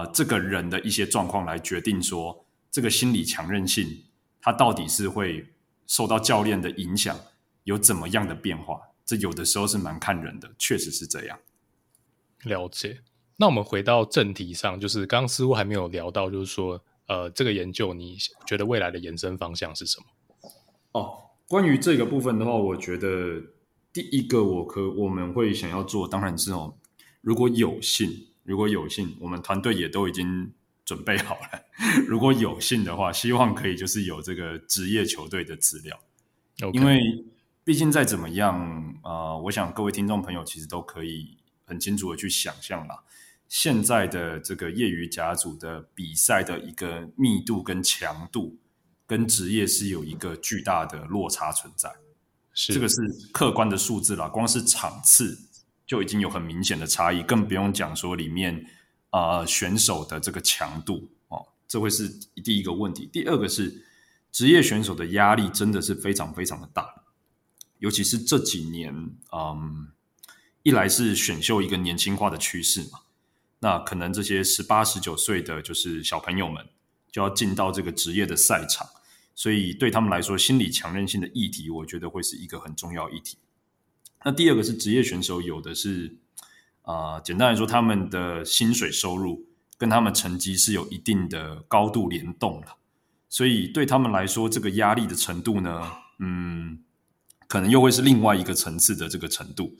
呃、这个人的一些状况来决定说这个心理强韧性，他到底是会受到教练的影响，有怎么样的变化，这有的时候是蛮看人的，确实是这样，了解。那我们回到正题上，就是刚刚似乎还没有聊到，就是说，呃，这个研究你觉得未来的延伸方向是什么？哦，关于这个部分的话，我觉得第一个我可我们会想要做，当然是哦，如果有幸，如果有幸，我们团队也都已经准备好了。[LAUGHS] 如果有幸的话，希望可以就是有这个职业球队的资料.因为毕竟再怎么样，呃，我想各位听众朋友其实都可以很清楚的去想象啦。现在的这个业余甲组的比赛的一个密度跟强度，跟职业是有一个巨大的落差存在。是这个是客观的数字啦，光是场次就已经有很明显的差异，更不用讲说里面啊、呃、选手的这个强度哦，这会是第一个问题。第二个是职业选手的压力真的是非常非常的大，尤其是这几年，嗯，一来是选秀一个年轻化的趋势嘛。那可能这些十八、十九岁的就是小朋友们，就要进到这个职业的赛场，所以对他们来说，心理强韧性的议题，我觉得会是一个很重要议题。那第二个是职业选手，有的是啊、简单来说，他们的薪水收入跟他们成绩是有一定的高度联动的，所以对他们来说，这个压力的程度呢，嗯，可能又会是另外一个层次的这个程度。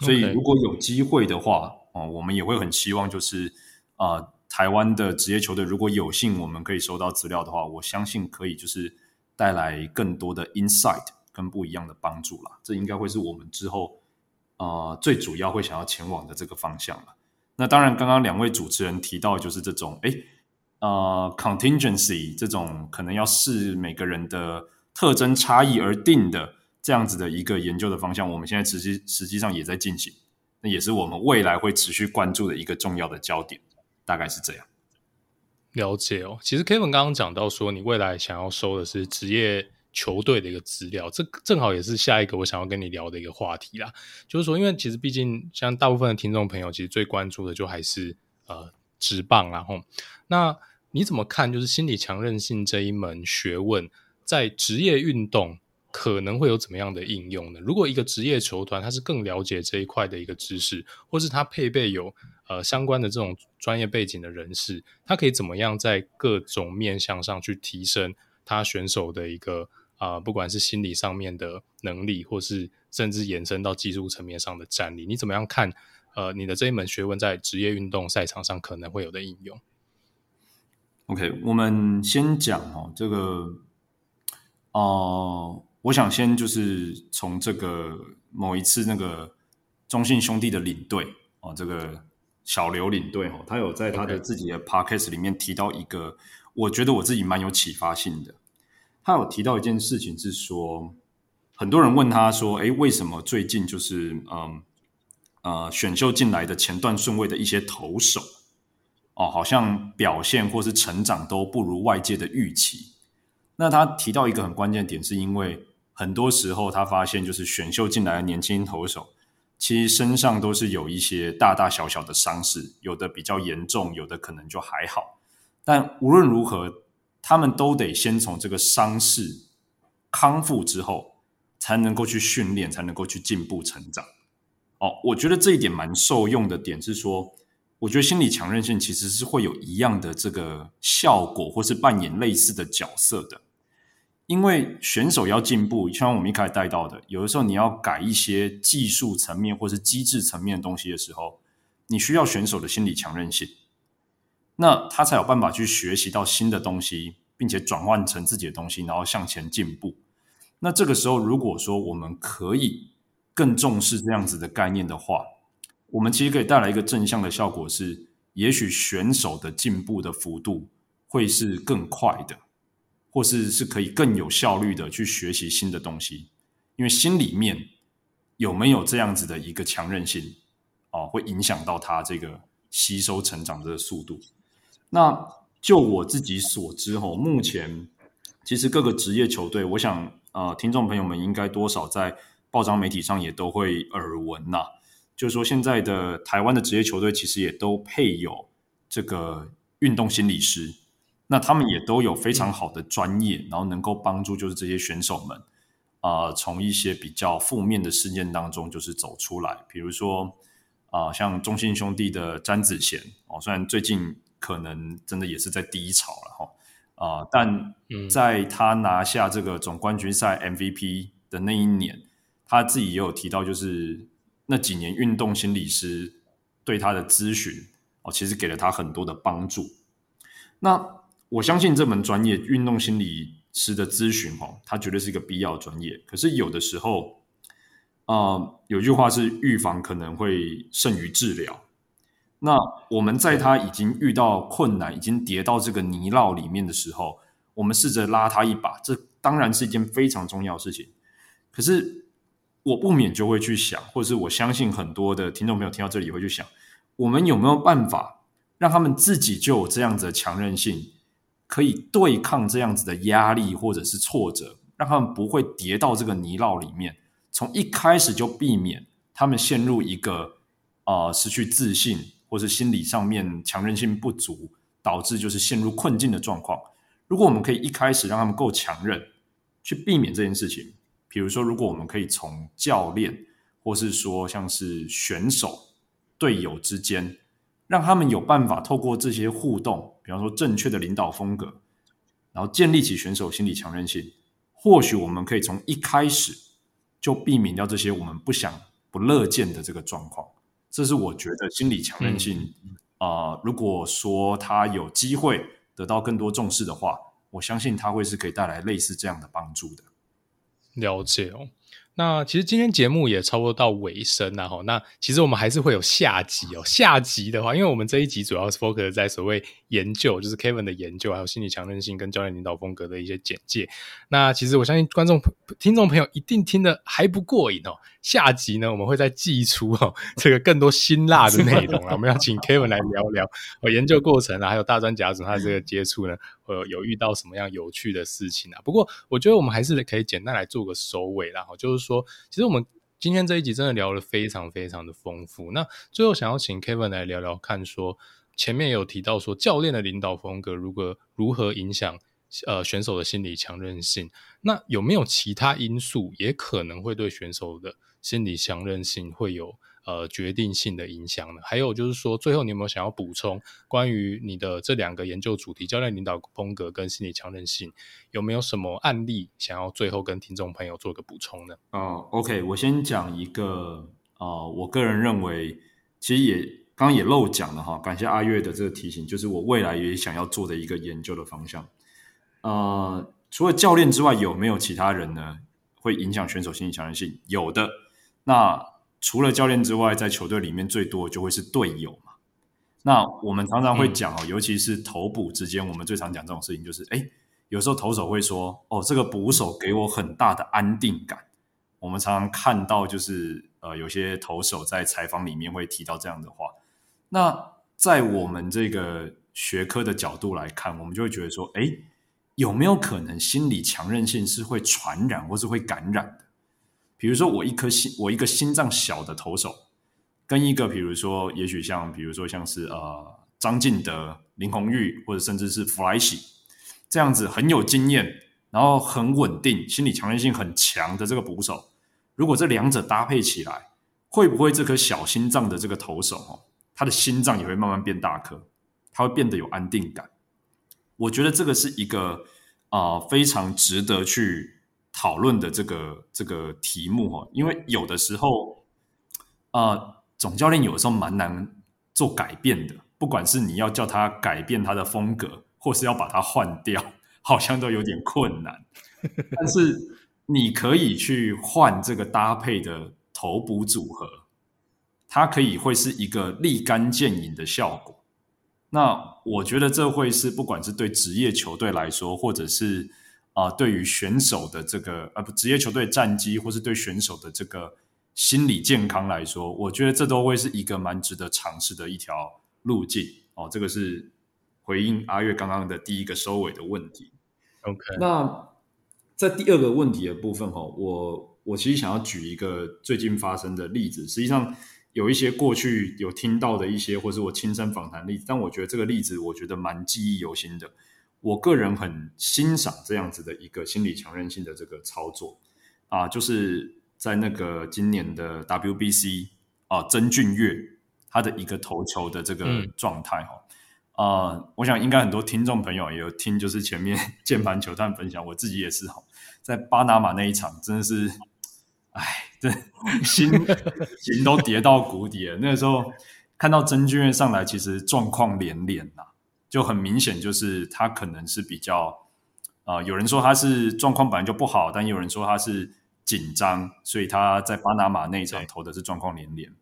所以如果有机会的话，哦，我们也会很希望，就是啊、呃，台湾的职业球队如果有幸我们可以收到资料的话，我相信可以就是带来更多的 insight 跟不一样的帮助啦。这应该会是我们之后啊、呃、最主要会想要前往的这个方向了。那当然，刚刚两位主持人提到就是这种，哎，呃，contingency 这种可能要视每个人的特征差异而定的这样子的一个研究的方向，我们现在实际实际上也在进行。那也是我们未来会持续关注的一个重要的焦点，大概是这样。了解哦，其实 Kevin 刚刚讲到说，你未来想要收的是职业球队的一个资料，这正好也是下一个我想要跟你聊的一个话题啦。就是说，因为其实毕竟像大部分的听众朋友，其实最关注的就还是呃职棒，然后那你怎么看？就是心理强韧性这一门学问在职业运动可能会有怎么样的应用呢？如果一个职业球团他是更了解这一块的一个知识，或是他配备有呃相关的这种专业背景的人士，他可以怎么样在各种面向上去提升他选手的一个？啊、不管是心理上面的能力，或是甚至延伸到技术层面上的战力，你怎么样看？呃，你的这一门学问在职业运动赛场上可能会有的应用？OK，我们先讲哦，这个哦、我想先就是从这个某一次那个中信兄弟的领队哦，这个小刘领队哦，他有在他的自己的 Podcast 里面提到一个.我觉得我自己蛮有启发性的。他有提到一件事情，是说很多人问他说：“诶，为什么最近就是嗯呃选秀进来的前段顺位的一些投手哦，好像表现或是成长都不如外界的预期？”那他提到一个很关键点，是因为很多时候他发现，就是选秀进来的年轻投手，其实身上都是有一些大大小小的伤势，有的比较严重，有的可能就还好。但无论如何，他们都得先从这个伤势康复之后，才能够去训练，才能够去进步成长。哦，我觉得这一点蛮受用的点是说，我觉得心理强韧性其实是会有一样的这个效果，或是扮演类似的角色的。因为选手要进步，像我们一开始带到的，有的时候你要改一些技术层面或是机制层面的东西的时候，你需要选手的心理强韧性。那他才有办法去学习到新的东西，并且转换成自己的东西，然后向前进步。那这个时候，如果说我们可以更重视这样子的概念的话，我们其实可以带来一个正向的效果是，也许选手的进步的幅度会是更快的，或是是可以更有效率的去学习新的东西。因为心里面有没有这样子的一个强韧性啊，会影响到他这个吸收成长的速度。那就我自己所知，吼，目前其实各个职业球队，我想，呃，听众朋友们应该多少在报章媒体上也都会耳闻呐。就是说，现在的台湾的职业球队其实也都配有这个运动心理师，那他们也都有非常好的专业，然后能够帮助就是这些选手们，啊、呃，从一些比较负面的事件当中就是走出来。比如说，啊、呃，像中信兄弟的詹子贤哦，虽然最近。可能真的也是在低潮了哈啊！但在他拿下这个总冠军赛 MVP 的那一年，嗯、他自己也有提到，就是那几年运动心理师对他的咨询哦，其实给了他很多的帮助。那我相信这门专业运动心理师的咨询哈，它绝对是一个必要专业。可是有的时候啊、呃，有句话是预防可能会胜于治疗。那我们在他已经遇到困难，已经跌到这个泥淖里面的时候，我们试着拉他一把，这当然是一件非常重要的事情。可是我不免就会去想，或者是我相信很多的听众朋友听到这里也会去想，我们有没有办法让他们自己就有这样子的强韧性，可以对抗这样子的压力或者是挫折，让他们不会跌到这个泥淖里面，从一开始就避免他们陷入一个啊、失去自信。或是心理上面强韧性不足，导致就是陷入困境的状况。如果我们可以一开始让他们够强韧，去避免这件事情，比如说，如果我们可以从教练，或是说像是选手、队友之间，让他们有办法透过这些互动，比方说正确的领导风格，然后建立起选手心理强韧性，或许我们可以从一开始就避免掉这些我们不想、不乐见的这个状况。这是我觉得心理强韧性啊、嗯呃，如果说他有机会得到更多重视的话，我相信他会是可以带来类似这样的帮助的。了解哦。那其实今天节目也差不多到尾声了哈。那其实我们还是会有下集哦。下集的话，因为我们这一集主要是 focus 在所谓研究，就是 Kevin 的研究，还有心理强韧性跟教练领导风格的一些简介。那其实我相信观众、听众朋友一定听得还不过瘾哦。下集呢，我们会再寄出哦这个更多辛辣的内容啊。我们要请 Kevin 来聊聊哦研究过程啊，还有大专甲组他这个接触呢，呃有遇到什么样有趣的事情啊。不过我觉得我们还是可以简单来做个收尾啦，就是说，其实我们今天这一集真的聊得非常非常的丰富。那最后想要请 Kevin 来聊聊看说，说前面有提到说教练的领导风格如何如何影响呃选手的心理强韧性，那有没有其他因素也可能会对选手的心理强韧性会有？呃，决定性的影响呢？还有就是说，最后你有没有想要补充关于你的这两个研究主题——教练领导风格跟心理强韧性，有没有什么案例想要最后跟听众朋友做个补充呢？哦，OK，我先讲一个啊、呃，我个人认为，其实也刚刚也漏讲了哈，感谢阿月的这个提醒，就是我未来也想要做的一个研究的方向。呃，除了教练之外，有没有其他人呢？会影响选手心理强韧性？有的，那。除了教练之外，在球队里面最多就会是队友嘛。那我们常常会讲哦，嗯、尤其是投捕之间，我们最常讲这种事情，就是哎，有时候投手会说：“哦，这个捕手给我很大的安定感。”我们常常看到，就是呃，有些投手在采访里面会提到这样的话。那在我们这个学科的角度来看，我们就会觉得说：“哎，有没有可能心理强韧性是会传染或是会感染的？”比如说，我一颗心，我一个心脏小的投手，跟一个比如说，也许像比如说像是呃张进德、林红玉，或者甚至是弗莱西这样子很有经验，然后很稳定、心理强韧性很强的这个捕手，如果这两者搭配起来，会不会这颗小心脏的这个投手哦，他的心脏也会慢慢变大颗，他会变得有安定感？我觉得这个是一个啊、非常值得去。讨论的这个这个题目哈，因为有的时候，呃，总教练有的时候蛮难做改变的，不管是你要叫他改变他的风格，或是要把他换掉，[LAUGHS] 好像都有点困难。[LAUGHS] 但是你可以去换这个搭配的投补组合，它可以会是一个立竿见影的效果。那我觉得这会是不管是对职业球队来说，或者是。啊、呃，对于选手的这个呃不职业球队战绩，或是对选手的这个心理健康来说，我觉得这都会是一个蛮值得尝试的一条路径哦。这个是回应阿月刚刚的第一个收尾的问题。OK，那在第二个问题的部分哈、哦，我我其实想要举一个最近发生的例子，实际上有一些过去有听到的一些，或是我亲身访谈例子，但我觉得这个例子我觉得蛮记忆犹新的。我个人很欣赏这样子的一个心理强韧性的这个操作啊，就是在那个今年的 WBC 啊，曾俊岳他的一个投球的这个状态哈、嗯、啊，我想应该很多听众朋友也有听，就是前面 [LAUGHS] 键盘球探分享，我自己也是哈，在巴拿马那一场真的是，哎，这 [LAUGHS] 心 [LAUGHS] 心都跌到谷底了。那个时候看到曾俊岳上来，其实状况连连呐。就很明显，就是他可能是比较，啊、呃，有人说他是状况本来就不好，但也有人说他是紧张，所以他在巴拿马那一场投的是状况连连。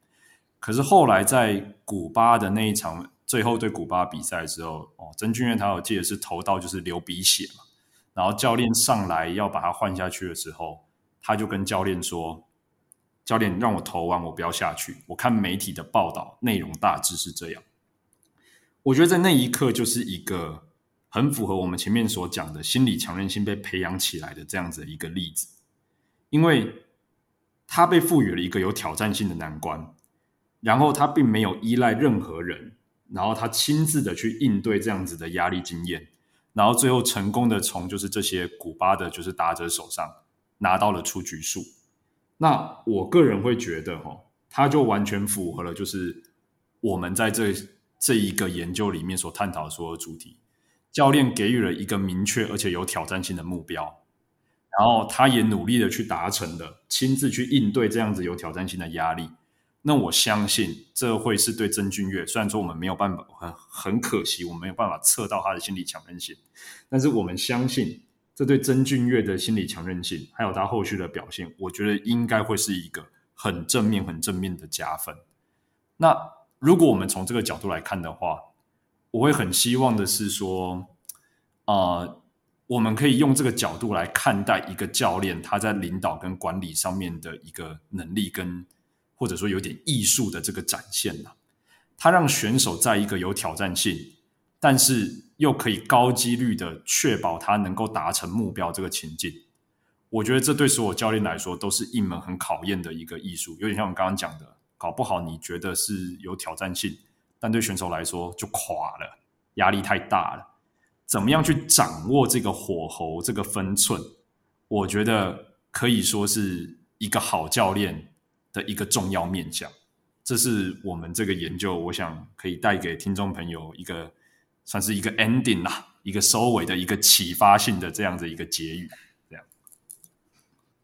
可是后来在古巴的那一场最后对古巴比赛的时候，哦，曾俊彦他我记得是投到就是流鼻血嘛，然后教练上来要把他换下去的时候，他就跟教练说：“教练让我投完，我不要下去。”我看媒体的报道内容大致是这样。我觉得在那一刻就是一个很符合我们前面所讲的心理强韧性被培养起来的这样子的一个例子，因为他被赋予了一个有挑战性的难关，然后他并没有依赖任何人，然后他亲自的去应对这样子的压力经验，然后最后成功的从就是这些古巴的就是打者手上拿到了出局数。那我个人会觉得，哈，他就完全符合了，就是我们在这。这一个研究里面所探讨的所有主题，教练给予了一个明确而且有挑战性的目标，然后他也努力的去达成的，亲自去应对这样子有挑战性的压力。那我相信这会是对曾俊岳，虽然说我们没有办法，很很可惜，我们没有办法测到他的心理强韧性，但是我们相信这对曾俊岳的心理强韧性，还有他后续的表现，我觉得应该会是一个很正面、很正面的加分。那。如果我们从这个角度来看的话，我会很希望的是说，呃，我们可以用这个角度来看待一个教练他在领导跟管理上面的一个能力跟或者说有点艺术的这个展现呐。他让选手在一个有挑战性，但是又可以高几率的确保他能够达成目标这个情境。我觉得这对所有教练来说都是一门很考验的一个艺术，有点像我们刚刚讲的，搞不好你觉得是有挑战性，但对选手来说就垮了，压力太大了。怎么样去掌握这个火候、这个分寸？我觉得可以说是一个好教练的一个重要面向。这是我们这个研究，我想可以带给听众朋友一个算是一个 ending 啦，一个收尾的一个启发性的这样的一个结语。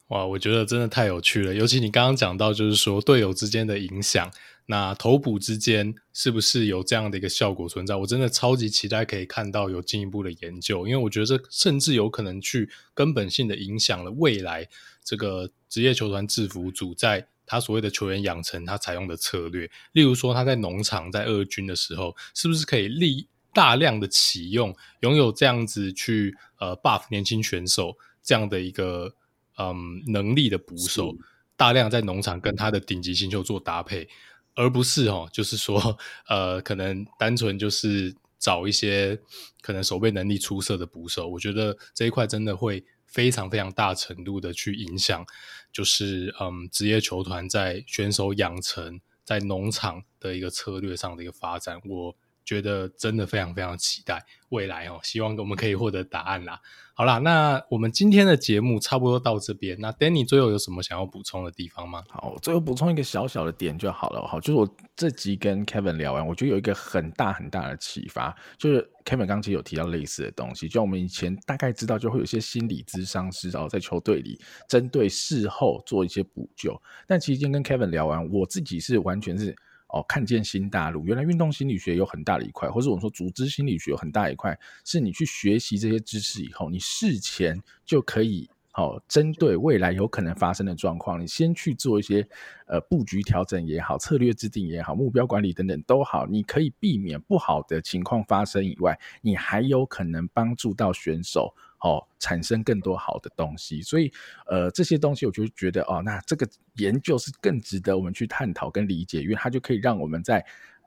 哇，我觉得真的太有趣了，尤其你刚刚讲到，就是说队友之间的影响，那投捕之间是不是有这样的一个效果存在？我真的超级期待可以看到有进一步的研究，因为我觉得这甚至有可能去根本性的影响了未来这个职业球团制服组在他所谓的球员养成他采用的策略，例如说他在农场在二军的时候，是不是可以立大量的启用拥有这样子去呃 buff 年轻选手这样的一个。嗯，能力的捕手大量在农场跟他的顶级新秀做搭配，而不是哦，就是说，呃，可能单纯就是找一些可能守备能力出色的捕手。我觉得这一块真的会非常非常大程度的去影响，就是嗯，职业球团在选手养成在农场的一个策略上的一个发展。我觉得真的非常非常期待未来哦，希望我们可以获得答案啦。好啦，那我们今天的节目差不多到这边。那 Danny 最后有什么想要补充的地方吗？好，最后补充一个小小的点就好了。好，就是我这集跟 Kevin 聊完，我觉得有一个很大很大的启发，就是 Kevin 刚其实有提到类似的东西，就我们以前大概知道，就会有一些心理咨商师然后在球队里针对事后做一些补救。但其实今天跟 Kevin 聊完，我自己是完全是。哦，看见新大陆，原来运动心理学有很大的一块，或者我们说组织心理学有很大一块，是你去学习这些知识以后，你事前就可以哦，针对未来有可能发生的状况，你先去做一些呃布局调整也好，策略制定也好，目标管理等等都好，你可以避免不好的情况发生以外，你还有可能帮助到选手。哦，产生更多好的东西，所以呃，这些东西我就觉得哦，那这个研究是更值得我们去探讨跟理解，因为它就可以让我们在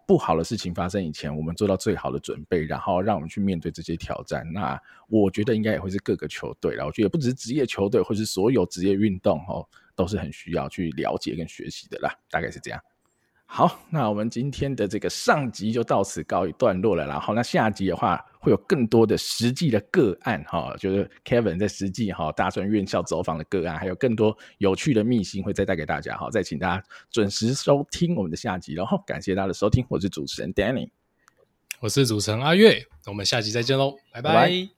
不好的事情发生以前，我们做到最好的准备，然后让我们去面对这些挑战。那我觉得应该也会是各个球队，然后我觉得不只是职业球队，或是所有职业运动哦，都是很需要去了解跟学习的啦，大概是这样。好，那我们今天的这个上集就到此告一段落了。然后，那下集的话会有更多的实际的个案哈，就是 Kevin 在实际哈大专院校走访的个案，还有更多有趣的秘辛会再带给大家哈。再请大家准时收听我们的下集，然后感谢大家的收听，我是主持人 Danny，我是主持人阿月，我们下集再见喽，拜拜。拜拜。